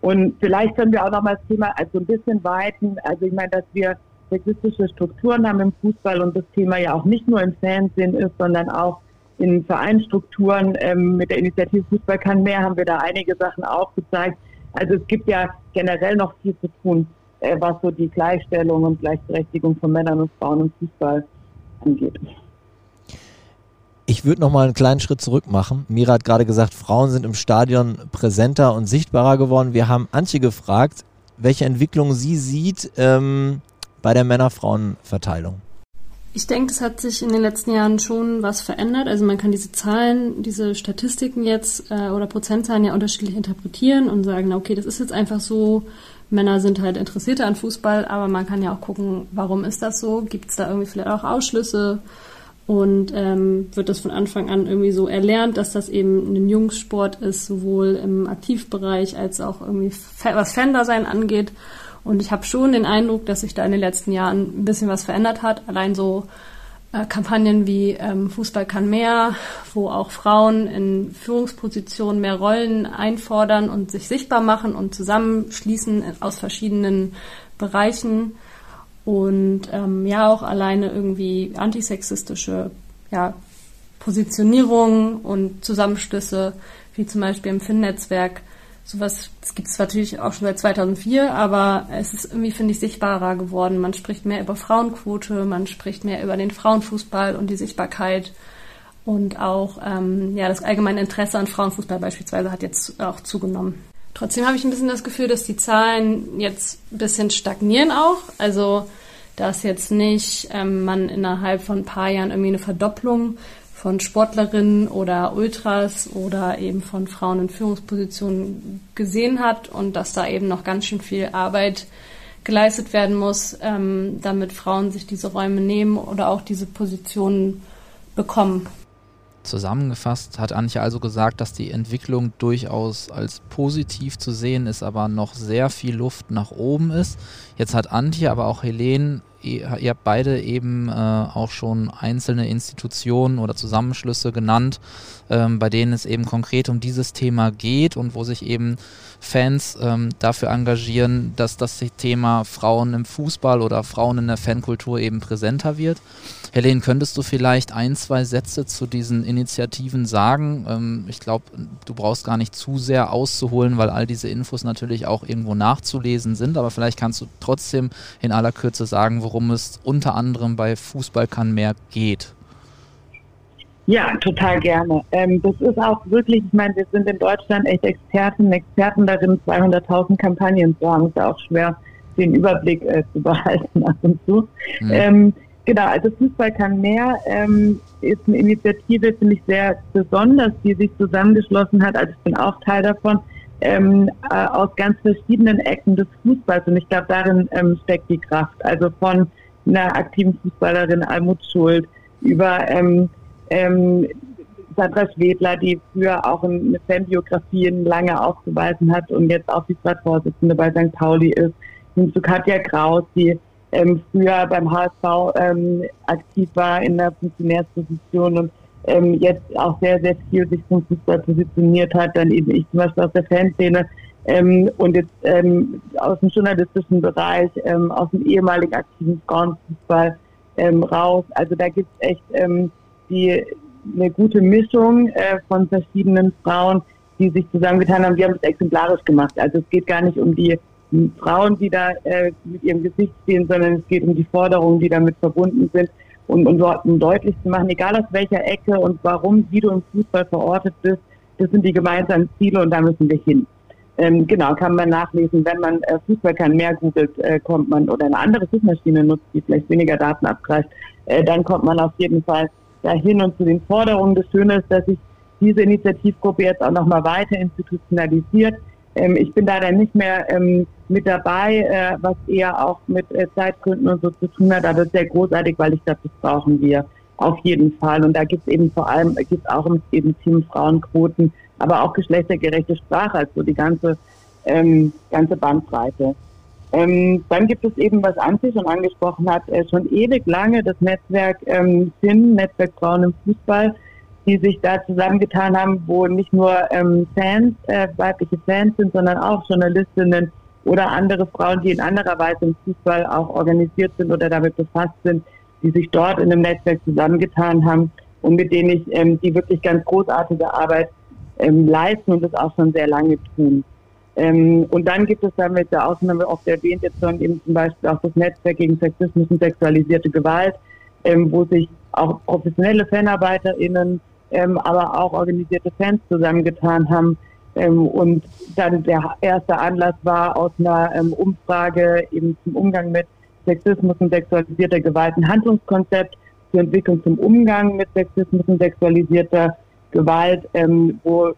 Und vielleicht können wir auch noch mal das Thema also ein bisschen weiten. Also ich meine, dass wir sexistische Strukturen haben im Fußball und das Thema ja auch nicht nur im Fernsehen ist, sondern auch in Vereinsstrukturen. Ähm, mit der Initiative Fußball kann mehr haben wir da einige Sachen aufgezeigt. Also es gibt ja generell noch viel zu tun, äh, was so die Gleichstellung und Gleichberechtigung von Männern und Frauen im Fußball angeht. Ich würde noch mal einen kleinen Schritt zurück machen. Mira hat gerade gesagt, Frauen sind im Stadion präsenter und sichtbarer geworden. Wir haben Antje gefragt, welche Entwicklung sie sieht ähm, bei der Männer-Frauen-Verteilung. Ich denke, es hat sich in den letzten Jahren schon was verändert. Also man kann diese Zahlen, diese Statistiken jetzt äh, oder Prozentzahlen ja unterschiedlich interpretieren und sagen, okay, das ist jetzt einfach so. Männer sind halt interessierter an Fußball, aber man kann ja auch gucken, warum ist das so? Gibt es da irgendwie vielleicht auch Ausschlüsse? und ähm, wird das von Anfang an irgendwie so erlernt, dass das eben ein Jungssport ist, sowohl im Aktivbereich als auch irgendwie was Fan-Dasein angeht. Und ich habe schon den Eindruck, dass sich da in den letzten Jahren ein bisschen was verändert hat. Allein so äh, Kampagnen wie ähm, Fußball kann mehr, wo auch Frauen in Führungspositionen mehr Rollen einfordern und sich sichtbar machen und zusammenschließen aus verschiedenen Bereichen und ähm, ja auch alleine irgendwie antisexistische ja, Positionierungen und Zusammenstöße, wie zum Beispiel im Finn-Netzwerk. Sowas das gibt es natürlich auch schon seit 2004, aber es ist irgendwie, finde ich, sichtbarer geworden. Man spricht mehr über Frauenquote, man spricht mehr über den Frauenfußball und die Sichtbarkeit. Und auch ähm, ja, das allgemeine Interesse an Frauenfußball beispielsweise hat jetzt auch zugenommen. Trotzdem habe ich ein bisschen das Gefühl, dass die Zahlen jetzt ein bisschen stagnieren auch. Also dass jetzt nicht ähm, man innerhalb von ein paar Jahren irgendwie eine Verdopplung von Sportlerinnen oder Ultras oder eben von Frauen in Führungspositionen gesehen hat und dass da eben noch ganz schön viel Arbeit geleistet werden muss, ähm, damit Frauen sich diese Räume nehmen oder auch diese Positionen bekommen. Zusammengefasst hat Antje also gesagt, dass die Entwicklung durchaus als positiv zu sehen ist, aber noch sehr viel Luft nach oben ist. Jetzt hat Antje, aber auch Helene, ihr, ihr habt beide eben äh, auch schon einzelne Institutionen oder Zusammenschlüsse genannt, ähm, bei denen es eben konkret um dieses Thema geht und wo sich eben Fans ähm, dafür engagieren, dass das Thema Frauen im Fußball oder Frauen in der Fankultur eben präsenter wird. Helene, könntest du vielleicht ein, zwei Sätze zu diesen Initiativen sagen? Ähm, ich glaube, du brauchst gar nicht zu sehr auszuholen, weil all diese Infos natürlich auch irgendwo nachzulesen sind, aber vielleicht kannst du trotzdem in aller Kürze sagen, worum es unter anderem bei Fußball kann mehr geht. Ja, total gerne. Ähm, das ist auch wirklich, ich meine, wir sind in Deutschland echt Experten, Experten darin, 200.000 Kampagnen zu haben. Es ist auch schwer, den Überblick äh, zu behalten ab und zu. Mhm. Ähm, Genau, also Fußball kann mehr ähm, ist eine Initiative, finde ich sehr besonders, die sich zusammengeschlossen hat. Also ich bin auch Teil davon, ähm, äh, aus ganz verschiedenen Ecken des Fußballs. Und ich glaube, darin ähm, steckt die Kraft. Also von einer aktiven Fußballerin Almut Schuld über ähm, ähm, Sandra Schwedler, die früher auch eine Fanbiografie lange aufgeweisen hat und jetzt auch die Stadtvorsitzende bei St. Pauli ist, hin zu Katja Kraus, die ähm, früher beim HSV ähm, aktiv war in der Funktionärsposition und ähm, jetzt auch sehr, sehr viel sich zum Fußball positioniert hat, dann eben ich zum Beispiel aus der Fanszene ähm, und jetzt ähm, aus dem journalistischen Bereich, ähm, aus dem ehemaligen aktiven Frauenfußball raus. Also da gibt es echt die, eine gute Mischung äh, von verschiedenen Frauen, die sich zusammengetan haben. Wir haben es exemplarisch gemacht. Also es geht gar nicht um die Frauen, die da äh, mit ihrem Gesicht stehen, sondern es geht um die Forderungen, die damit verbunden sind. Und, dort um deutlich zu machen, egal aus welcher Ecke und warum, wie du im Fußball verortet bist, das sind die gemeinsamen Ziele und da müssen wir hin. Ähm, genau, kann man nachlesen. Wenn man äh, Fußball kann mehr googelt, äh, kommt man oder eine andere Suchmaschine nutzt, die vielleicht weniger Daten abgreift, äh, dann kommt man auf jeden Fall dahin und zu den Forderungen. Das Schöne ist, dass sich diese Initiativgruppe jetzt auch nochmal weiter institutionalisiert Ähm, ich bin dann nicht mehr ähm, mit dabei, äh, was eher auch mit äh, Zeitgründen und so zu tun hat, aber sehr großartig, weil ich glaube, das brauchen wir auf jeden Fall. Und da gibt es eben vor allem, gibt es auch eben Team Frauenquoten, aber auch geschlechtergerechte Sprache, also die ganze, ähm, ganze Bandbreite. Ähm, dann gibt es eben, was Antje schon angesprochen hat, äh, schon ewig lange das Netzwerk ähm, FIN, Netzwerk Frauen im Fußball, die sich da zusammengetan haben, wo nicht nur ähm, Fans, äh, weibliche Fans sind, sondern auch Journalistinnen oder andere Frauen, die in anderer Weise im Fußball auch organisiert sind oder damit befasst sind, die sich dort in einem Netzwerk zusammengetan haben und mit denen ich ähm, die wirklich ganz großartige Arbeit ähm, leisten und das auch schon sehr lange tun. Ähm, und dann gibt es dann mit der Ausnahme oft erwähnt, jetzt schon eben zum Beispiel auch das Netzwerk gegen Sexismus und sexualisierte Gewalt, ähm, wo sich auch professionelle FanarbeiterInnen, ähm, aber auch organisierte Fans zusammengetan haben. Ähm, und dann der erste Anlass war aus einer ähm, Umfrage eben zum Umgang mit Sexismus und sexualisierter Gewalt ein Handlungskonzept zu entwickeln zum Umgang mit Sexismus und sexualisierter Gewalt, ähm, wo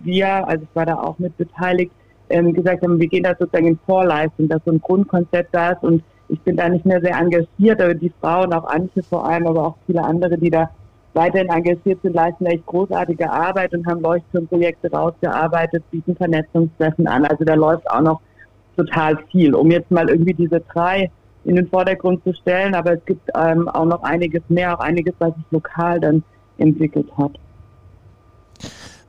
wir, also ich war da auch mit beteiligt, ähm, gesagt haben, wir gehen da sozusagen in Vorleistung, dass so ein Grundkonzept da ist und ich bin da nicht mehr sehr engagiert, aber die Frauen, auch Antje vor allem, aber auch viele andere, die da weiterhin engagiert sind, leisten echt großartige Arbeit und haben Leuchtturmprojekte rausgearbeitet, bieten Vernetzungstreffen an. Also da läuft auch noch total viel. Um jetzt mal irgendwie diese drei in den Vordergrund zu stellen, aber es gibt ähm, auch noch einiges mehr, auch einiges, was sich lokal dann entwickelt hat.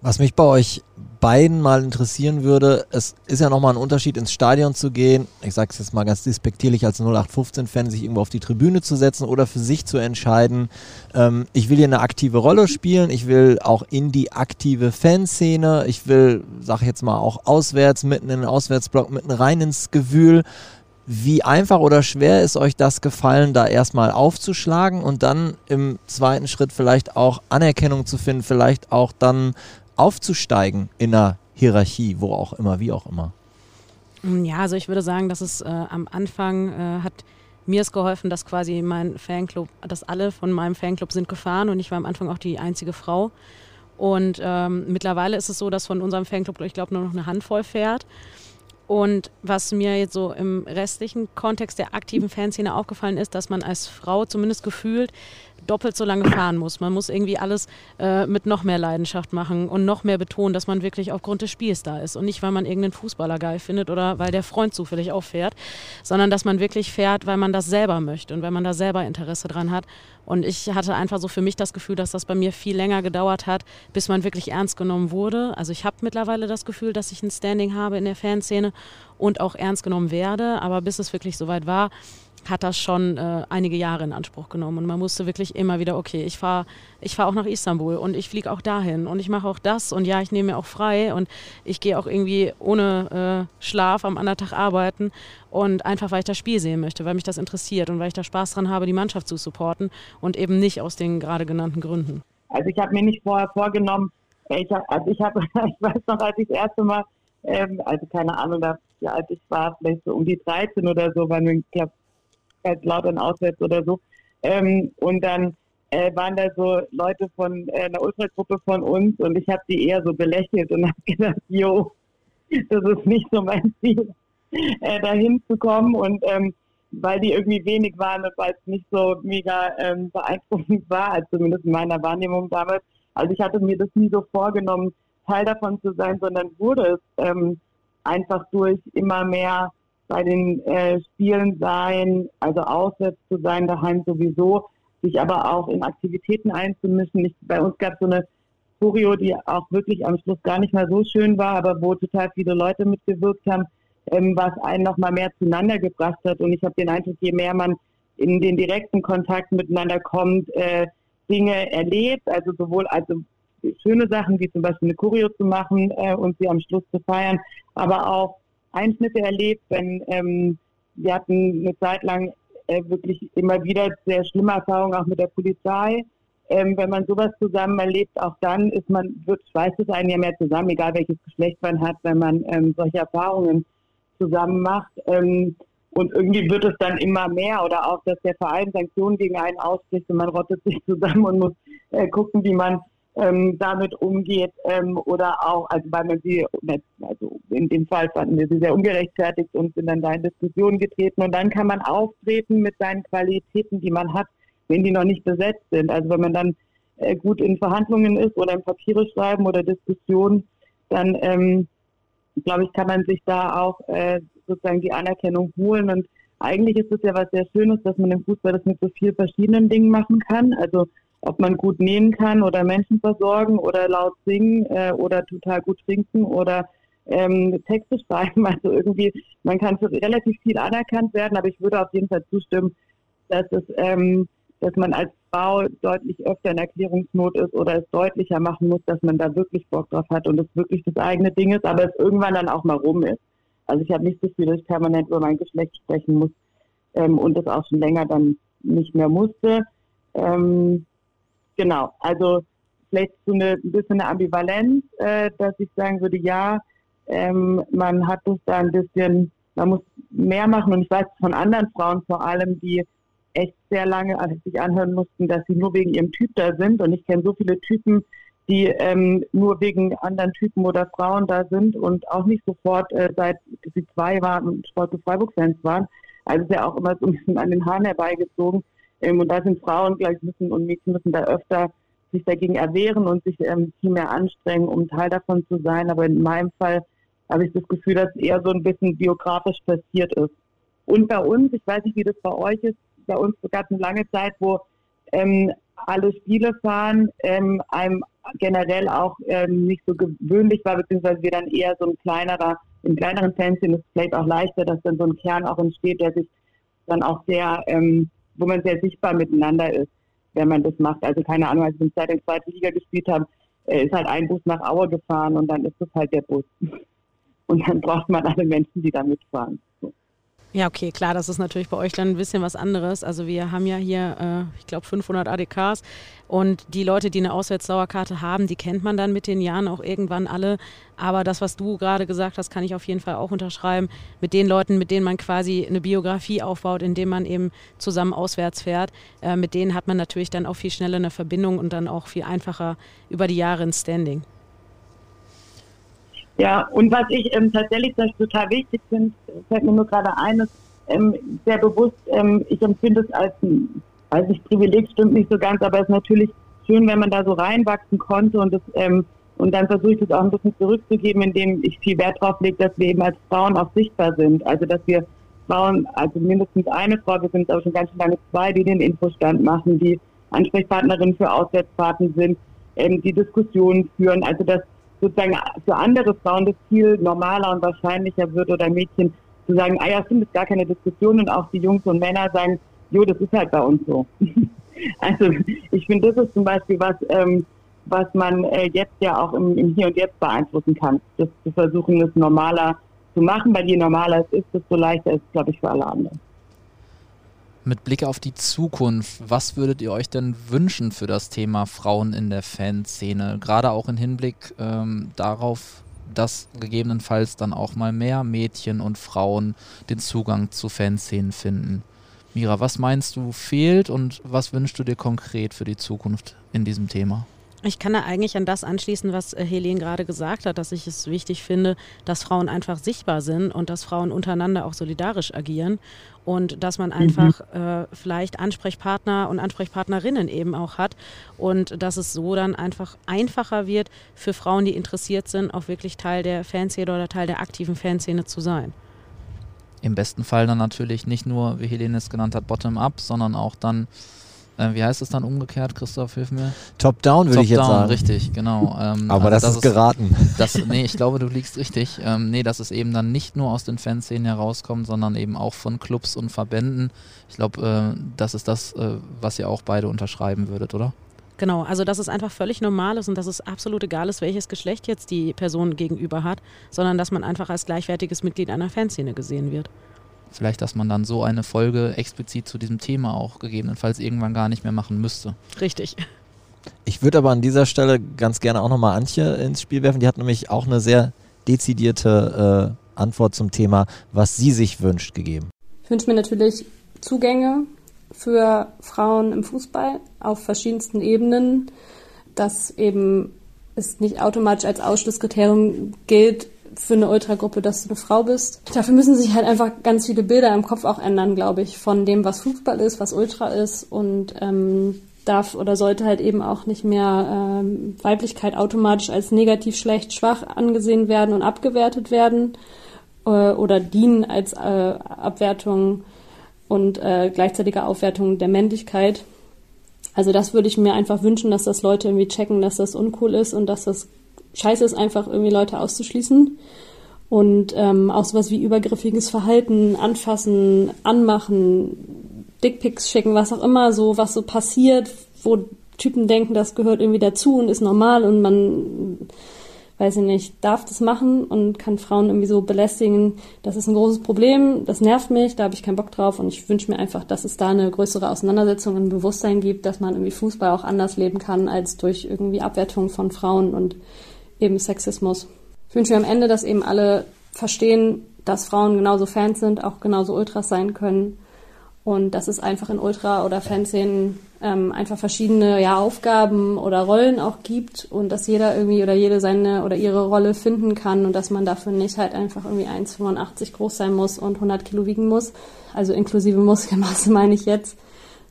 Was mich bei euch beiden mal interessieren würde, es ist ja nochmal ein Unterschied, ins Stadion zu gehen, ich sage es jetzt mal ganz despektierlich als 0815-Fan, sich irgendwo auf die Tribüne zu setzen oder für sich zu entscheiden, ähm, ich will hier eine aktive Rolle spielen, ich will auch in die aktive Fanszene, ich will, sag ich jetzt mal, auch auswärts, mitten in den Auswärtsblock, mitten rein ins Gewühl. Wie einfach oder schwer ist euch das gefallen, da erstmal aufzuschlagen und dann im zweiten Schritt vielleicht auch Anerkennung zu finden, vielleicht auch dann aufzusteigen in einer Hierarchie, wo auch immer, wie auch immer? Mm, ja, also ich würde sagen, dass es äh, am Anfang äh, hat mir es geholfen, dass quasi mein Fanclub, dass alle von meinem Fanclub sind gefahren und ich war am Anfang auch die einzige Frau. Und ähm, mittlerweile ist es so, dass von unserem Fanclub, ich glaube, nur noch eine Handvoll fährt. Und was mir jetzt so im restlichen Kontext der aktiven Fanszene aufgefallen ist, dass man als Frau zumindest gefühlt doppelt so lange fahren muss. Man muss irgendwie alles äh, mit noch mehr Leidenschaft machen und noch mehr betonen, dass man wirklich aufgrund des Spiels da ist und nicht, weil man irgendeinen Fußballer geil findet oder weil der Freund zufällig auch fährt, sondern dass man wirklich fährt, weil man das selber möchte und weil man da selber Interesse dran hat. Und ich hatte einfach so für mich das Gefühl, dass das bei mir viel länger gedauert hat, bis man wirklich ernst genommen wurde. Also ich habe mittlerweile das Gefühl, dass ich ein Standing habe in der Fanszene und auch ernst genommen werde, aber bis es wirklich soweit war, hat das schon äh, einige Jahre in Anspruch genommen. Und man musste wirklich immer wieder, okay, ich fahre ich fahr auch nach Istanbul und ich fliege auch dahin und ich mache auch das und ja, ich nehme mir auch frei und ich gehe auch irgendwie ohne äh, Schlaf am anderen Tag arbeiten und einfach, weil ich das Spiel sehen möchte, weil mich das interessiert und weil ich da Spaß dran habe, die Mannschaft zu supporten und eben nicht aus den gerade genannten Gründen. Also ich habe mir nicht vorher vorgenommen, ich, also ich, hab, ich weiß noch, als ich das erste Mal, ähm, also keine Ahnung, wie alt ich war, vielleicht so um die 13 oder so, weil ich glaube, halt Lautern auswärts oder so. Ähm, und dann äh, waren da so Leute von äh, einer Ultragruppe von uns und ich habe die eher so belächelt und habe gedacht, jo, das ist nicht so mein Ziel, äh, dahin zu und ähm, weil die irgendwie wenig waren und weil es nicht so mega ähm, beeindruckend war, also zumindest in meiner Wahrnehmung damals. Also ich hatte mir das nie so vorgenommen, Teil davon zu sein, sondern wurde es ähm, einfach durch immer mehr bei den äh, Spielen sein, also auswärts zu sein, daheim sowieso, sich aber auch in Aktivitäten einzumischen. Ich, bei uns gab es so eine Choreo, die auch wirklich am Schluss gar nicht mal so schön war, aber wo total viele Leute mitgewirkt haben, ähm, was einen noch mal mehr zueinander gebracht hat. Und ich habe den Eindruck, je mehr man in den direkten Kontakt miteinander kommt, äh, Dinge erlebt, also sowohl also schöne Sachen wie zum Beispiel eine Choreo zu machen äh, und sie am Schluss zu feiern, aber auch Einschnitte erlebt, wenn ähm, wir hatten eine Zeit lang äh, wirklich immer wieder sehr schlimme Erfahrungen auch mit der Polizei. Ähm, wenn man sowas zusammen erlebt, auch dann ist man, wird, schweißt es einen ja mehr zusammen, egal welches Geschlecht man hat, wenn man ähm, solche Erfahrungen zusammen macht. Ähm, und irgendwie wird es dann immer mehr oder auch, dass der Verein Sanktionen gegen einen ausspricht und man rottet sich zusammen und muss äh, gucken, wie man ähm, damit umgeht ähm, oder auch, also weil man sie, also in dem Fall fanden wir sie sehr ungerechtfertigt und sind dann da in Diskussionen getreten und dann kann man auftreten mit seinen Qualitäten, die man hat, wenn die noch nicht besetzt sind. Also wenn man dann äh, gut in Verhandlungen ist oder in Papiere schreiben oder Diskussionen, dann ähm, glaube ich, kann man sich da auch äh, sozusagen die Anerkennung holen und eigentlich ist es ja was sehr Schönes, dass man im Fußball das mit so vielen verschiedenen Dingen machen kann. Also ob man gut nähen kann oder Menschen versorgen oder laut singen äh, oder total gut trinken oder ähm, Texte schreiben. Also irgendwie, man kann für relativ viel anerkannt werden, aber ich würde auf jeden Fall zustimmen, dass es, ähm, dass man als Frau deutlich öfter in Erklärungsnot ist oder es deutlicher machen muss, dass man da wirklich Bock drauf hat und es wirklich das eigene Ding ist, aber es irgendwann dann auch mal rum ist. Also ich habe nicht das Gefühl, dass ich permanent über mein Geschlecht sprechen muss ähm, und das auch schon länger dann nicht mehr musste. Ähm, genau, also vielleicht so eine, ein bisschen eine Ambivalenz, äh, dass ich sagen würde, ja, ähm, man hat es da ein bisschen, man muss mehr machen und ich weiß von anderen Frauen vor allem, die echt sehr lange sich anhören mussten, dass sie nur wegen ihrem Typ da sind und ich kenne so viele Typen, die ähm, nur wegen anderen Typen oder Frauen da sind und auch nicht sofort äh, seit sie zwei waren Sport zu Freiburg-Fans waren. Also ist ja auch immer so ein bisschen an den Haaren herbeigezogen. Und da sind Frauen gleich müssen und Mädchen müssen da öfter sich dagegen erwehren und sich ähm, viel mehr anstrengen, um Teil davon zu sein. Aber in meinem Fall habe ich das Gefühl, dass es eher so ein bisschen biografisch passiert ist. Und bei uns, ich weiß nicht, wie das bei euch ist, bei uns gab es eine lange Zeit, wo ähm, alle Spiele fahren ähm, einem generell auch ähm, nicht so gewöhnlich war, beziehungsweise wir dann eher so ein kleinerer, in kleineren Fanszenen ist es vielleicht auch leichter, dass dann so ein Kern auch entsteht, der sich dann auch sehr, ähm, wo man sehr sichtbar miteinander ist, wenn man das macht. Also keine Ahnung, als wir in in zweiten Liga gespielt haben, äh, ist halt ein Bus nach Aue gefahren und dann ist es halt der Bus. Und dann braucht man alle Menschen, die da mitfahren. Ja, okay, klar, das ist natürlich bei euch dann ein bisschen was anderes. Also wir haben ja hier, äh, ich glaube, 500 ADKs und die Leute, die eine Auswärtsdauerkarte haben, die kennt man dann mit den Jahren auch irgendwann alle. Aber das, was du gerade gesagt hast, kann ich auf jeden Fall auch unterschreiben. Mit den Leuten, mit denen man quasi eine Biografie aufbaut, indem man eben zusammen auswärts fährt, äh, mit denen hat man natürlich dann auch viel schneller eine Verbindung und dann auch viel einfacher über die Jahre ein Standing. Ja, und was ich ähm, tatsächlich total wichtig finde, fällt mir nur gerade ein, ist ähm, sehr bewusst, ähm, ich empfinde es als ein, weiß nicht, Privileg stimmt nicht so ganz, aber es ist natürlich schön, wenn man da so reinwachsen konnte und das, ähm, und dann versuche ich das auch ein bisschen zurückzugeben, indem ich viel Wert drauf lege, dass wir eben als Frauen auch sichtbar sind. Also dass wir Frauen, also mindestens eine Frau, wir sind aber schon ganz schön lange zwei, die den Infostand machen, die Ansprechpartnerin für Auswärtsfahrten sind, ähm, die Diskussionen führen. Also dass sozusagen für andere Frauen das viel normaler und wahrscheinlicher wird oder Mädchen zu sagen, ah ja, stimmt, ist gar keine Diskussion und auch die Jungs und Männer sagen, jo, das ist halt bei uns so. also ich finde, das ist zum Beispiel was, ähm, was man äh, jetzt ja auch im, im, Hier und Jetzt beeinflussen kann. Das zu versuchen, es normaler zu machen, weil je normaler es ist, desto leichter ist es, glaube ich, für alle anderen. Mit Blick auf die Zukunft, was würdet ihr euch denn wünschen für das Thema Frauen in der Fanszene? Gerade auch im Hinblick ähm, darauf, dass gegebenenfalls dann auch mal mehr Mädchen und Frauen den Zugang zu Fanszenen finden. Mira, was meinst du fehlt und was wünschst du dir konkret für die Zukunft in diesem Thema? Ich kann da eigentlich an das anschließen, was äh, Helene gerade gesagt hat, dass ich es wichtig finde, dass Frauen einfach sichtbar sind und dass Frauen untereinander auch solidarisch agieren und dass man mhm. einfach mhm. äh, vielleicht Ansprechpartner und Ansprechpartnerinnen eben auch hat und dass es so dann einfach einfacher wird für Frauen, die interessiert sind, auch wirklich Teil der Fanszene oder Teil der aktiven Fanszene zu sein. Im besten Fall dann natürlich nicht nur, wie Helene es genannt hat, bottom-up, sondern auch dann äh, wie heißt es dann umgekehrt, Christoph, hilf mir? Top-down würde Top ich jetzt sagen. richtig, genau. Ähm, Aber also das, ist geraten. Das, nee, ich glaube, du liegst richtig. Ähm, nee, dass es eben dann nicht nur aus den Fanszenen herauskommt, sondern eben auch von Clubs und Verbänden. Ich glaube, äh, das ist das, äh, was ihr auch beide unterschreiben würdet, oder? Genau, also dass es einfach völlig normal ist und dass es absolut egal ist, welches Geschlecht jetzt die Person gegenüber hat, sondern dass man einfach als gleichwertiges Mitglied einer Fanszene gesehen wird. Vielleicht, dass man dann so eine Folge explizit zu diesem Thema auch gegebenenfalls irgendwann gar nicht mehr machen müsste. Richtig. Ich würde aber an dieser Stelle ganz gerne auch nochmal Antje ins Spiel werfen. Die hat nämlich auch eine sehr dezidierte äh, Antwort zum Thema, was sie sich wünscht, gegeben. Ich wünsche mir natürlich Zugänge für Frauen im Fußball auf verschiedensten Ebenen dass eben es nicht automatisch als Ausschlusskriterium gilt für eine Ultragruppe, dass du eine Frau bist. Dafür müssen sich halt einfach ganz viele Bilder im Kopf auch ändern, glaube ich, von dem, was Fußball ist, was Ultra ist und ähm, darf oder sollte halt eben auch nicht mehr ähm, Weiblichkeit automatisch als negativ, schlecht, schwach angesehen werden und abgewertet werden äh, oder dienen als äh, Abwertung und äh, gleichzeitige Aufwertung der Männlichkeit. Also das würde ich mir einfach wünschen, dass das Leute irgendwie checken, dass das uncool ist und dass das scheiße ist, einfach irgendwie Leute auszuschließen. Und ähm, auch sowas wie übergriffiges Verhalten, anfassen, anmachen, Dickpics schicken, was auch immer, so was so passiert, wo Typen denken, das gehört irgendwie dazu und ist normal und man weiß ich nicht, darf das machen und kann Frauen irgendwie so belästigen. Das ist ein großes Problem, das nervt mich, da habe ich keinen Bock drauf und ich wünsche mir einfach, dass es da eine größere Auseinandersetzung und Bewusstsein gibt, dass man irgendwie Fußball auch anders leben kann als durch irgendwie Abwertung von Frauen und eben Sexismus. Ich wünsche mir am Ende, dass eben alle verstehen, dass Frauen genauso Fans sind, auch genauso Ultras sein können. Und dass es einfach in Ultra- oder Fanszenen ähm, einfach verschiedene ja, Aufgaben oder Rollen auch gibt und dass jeder irgendwie oder jede seine oder ihre Rolle finden kann und dass man dafür nicht halt einfach irgendwie 1,85 groß sein muss und 100 Kilo wiegen muss, also inklusive Muskelmasse meine ich jetzt,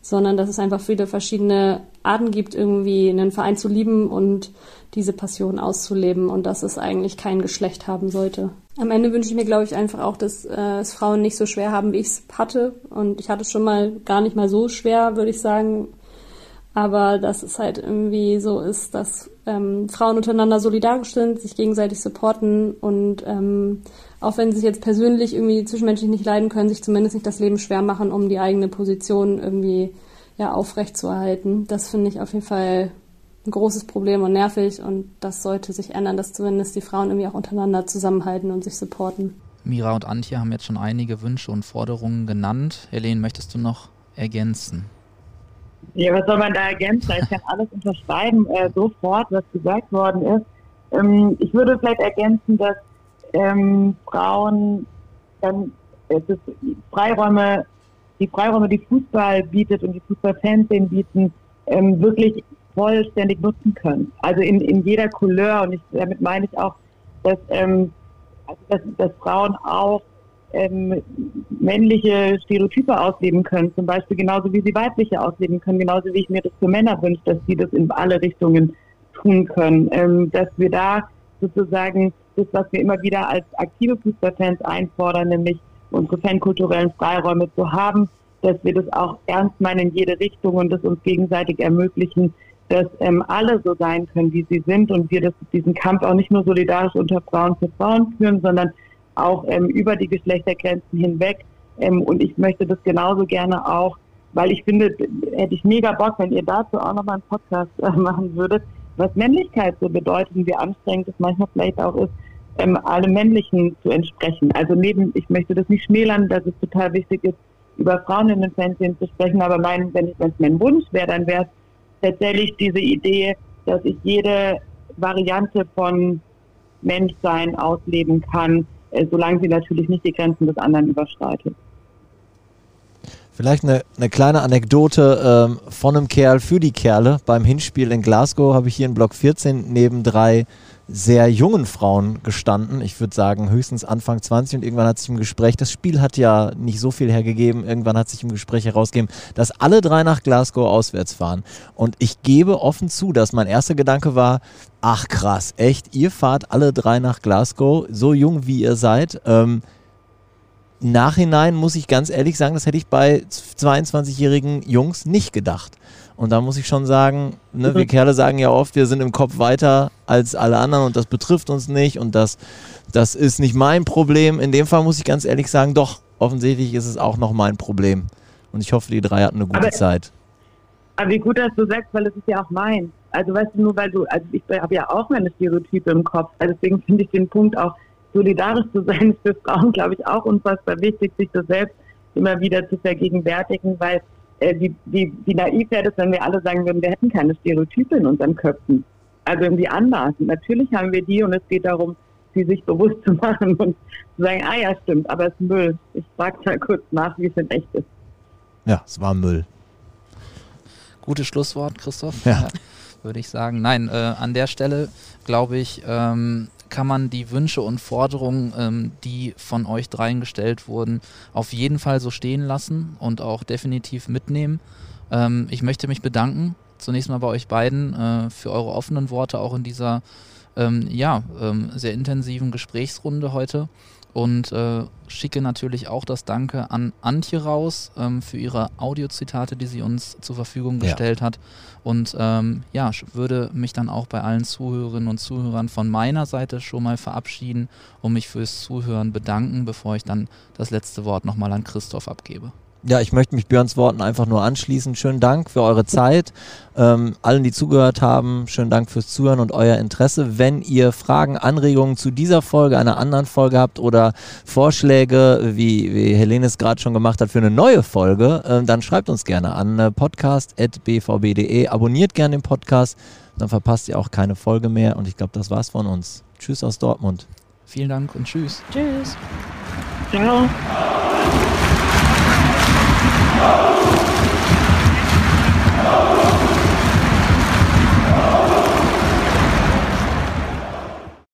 sondern dass es einfach viele verschiedene Arten gibt, irgendwie einen Verein zu lieben und diese Passion auszuleben und dass es eigentlich kein Geschlecht haben sollte. Am Ende wünsche ich mir, glaube ich, einfach auch, dass äh, es Frauen nicht so schwer haben, wie ich es hatte. Und ich hatte es schon mal gar nicht mal so schwer, würde ich sagen. Aber dass es halt irgendwie so ist, dass ähm, Frauen untereinander solidarisch sind, sich gegenseitig supporten und ähm, auch wenn sie sich jetzt persönlich irgendwie zwischenmenschlich nicht leiden können, sich zumindest nicht das Leben schwer machen, um die eigene Position irgendwie ja aufrechtzuerhalten. Das finde ich auf jeden Fall ein großes Problem und nervig und das sollte sich ändern, dass zumindest die Frauen irgendwie auch untereinander zusammenhalten und sich supporten. Mira und Antje haben jetzt schon einige Wünsche und Forderungen genannt. Helene, möchtest du noch ergänzen? Ja, was soll man da ergänzen? Ich kann alles unterschreiben, äh, sofort, was gesagt worden ist. Ähm, ich würde vielleicht ergänzen, dass ähm, Frauen dann es ist Freiräume, die Freiräume, die Fußball bietet und die Fußballfanszenen bieten, ähm, wirklich vollständig nutzen können. Also in, in jeder Couleur und ich, damit meine ich auch, dass, ähm, also dass, dass Frauen auch ähm, männliche Stereotype ausleben können, zum Beispiel genauso wie sie weibliche ausleben können, genauso wie ich mir das für Männer wünsche, dass sie das in alle Richtungen tun können. Ähm, dass wir da sozusagen das, was wir immer wieder als aktive Fußballfans einfordern, nämlich unsere fankulturellen Freiräume zu haben, dass wir das auch ernst meinen in jede Richtung und das uns gegenseitig ermöglichen, dass ähm, alle so sein können, wie sie sind und wir das, diesen Kampf auch nicht nur solidarisch unter Frauen für Frauen führen, sondern auch ähm, über die Geschlechtergrenzen hinweg. Ähm, und ich möchte das genauso gerne auch, weil ich finde, hätte ich mega Bock, wenn ihr dazu auch nochmal einen Podcast äh, machen würdet, was Männlichkeit so bedeutet und wie anstrengend es manchmal vielleicht auch ist, ähm, alle Männlichen zu entsprechen. Also neben, ich möchte das nicht schmälern, dass es total wichtig ist, über Frauen in den Fernsehen zu sprechen, aber mein, wenn es mein Wunsch wäre, dann wäre es tatsächlich diese Idee, dass ich jede Variante von Menschsein ausleben kann, äh, solange sie natürlich nicht die Grenzen des anderen überschreitet. Vielleicht eine, eine kleine Anekdote ähm, von einem Kerl für die Kerle. Beim Hinspiel in Glasgow habe ich hier in Block 14 neben drei sehr jungen Frauen gestanden. Ich würde sagen höchstens Anfang 20 und irgendwann hat sich im Gespräch, das Spiel hat ja nicht so viel hergegeben, irgendwann hat sich im Gespräch herausgegeben, dass alle drei nach Glasgow auswärts fahren. Und ich gebe offen zu, dass mein erster Gedanke war, ach krass, echt, ihr fahrt alle drei nach Glasgow, so jung wie ihr seid. Ähm, Nachhinein muss ich ganz ehrlich sagen, das hätte ich bei 22-jährigen Jungs nicht gedacht. Und da muss ich schon sagen, ne, wir. Kerle sagen ja oft, wir sind im Kopf weiter als alle anderen und das betrifft uns nicht und das, das ist nicht mein Problem. In dem Fall muss ich ganz ehrlich sagen, doch, offensichtlich ist es auch noch mein Problem. Und ich hoffe, die drei hatten eine gute aber, Zeit. Aber wie gut, dass du sagst, weil es ist ja auch mein. Also weißt du, nur weil du, also ich habe ja auch meine Stereotype im Kopf. Also deswegen finde ich den Punkt auch, solidarisch zu sein, ist für Frauen, glaube ich, auch unfassbar wichtig, sich das selbst immer wieder zu vergegenwärtigen, weil wie, wie, wie naiv wäre das, wenn wir alle sagen würden, wir hätten keine Stereotype in unseren Köpfen. Also irgendwie anmaßen. Natürlich haben wir die und es geht darum, sie sich bewusst zu machen und zu sagen, ah ja, stimmt, aber es ist Müll. Ich frage mal kurz nach, wie es in echt ist. Ja, es war Müll. Gutes Schlusswort, Christoph. Ja. würde ich sagen. Nein, äh, an der Stelle glaube ich, ähm, kann man die Wünsche und Forderungen, ähm, die von euch dreien gestellt wurden, auf jeden Fall so stehen lassen und auch definitiv mitnehmen. Ähm, ich möchte mich bedanken, zunächst mal bei euch beiden, äh, für eure offenen Worte auch in dieser ähm, ja, ähm, sehr intensiven Gesprächsrunde heute und äh, schicke natürlich auch das Danke an Antje raus ähm, für ihre Audiozitate, die sie uns zur Verfügung gestellt ja. hat. Und ähm, ja, würde mich dann auch bei allen Zuhörerinnen und Zuhörern von meiner Seite schon mal verabschieden und mich fürs Zuhören bedanken, bevor ich dann das letzte Wort nochmal an Christoph abgebe. Ja, ich möchte mich Björns Worten einfach nur anschließen. Schönen Dank für eure Zeit. Ähm, allen, die zugehört haben, schönen Dank fürs Zuhören und euer Interesse. Wenn ihr Fragen, Anregungen zu dieser Folge, einer anderen Folge habt oder Vorschläge, wie, wie Helene es gerade schon gemacht hat, für eine neue Folge, äh, dann schreibt uns gerne an äh, podcast.bvb.de. Abonniert gerne den Podcast, dann verpasst ihr auch keine Folge mehr. Und ich glaube, das war's von uns. Tschüss aus Dortmund. Vielen Dank und tschüss. Tschüss. Ciao. Oh!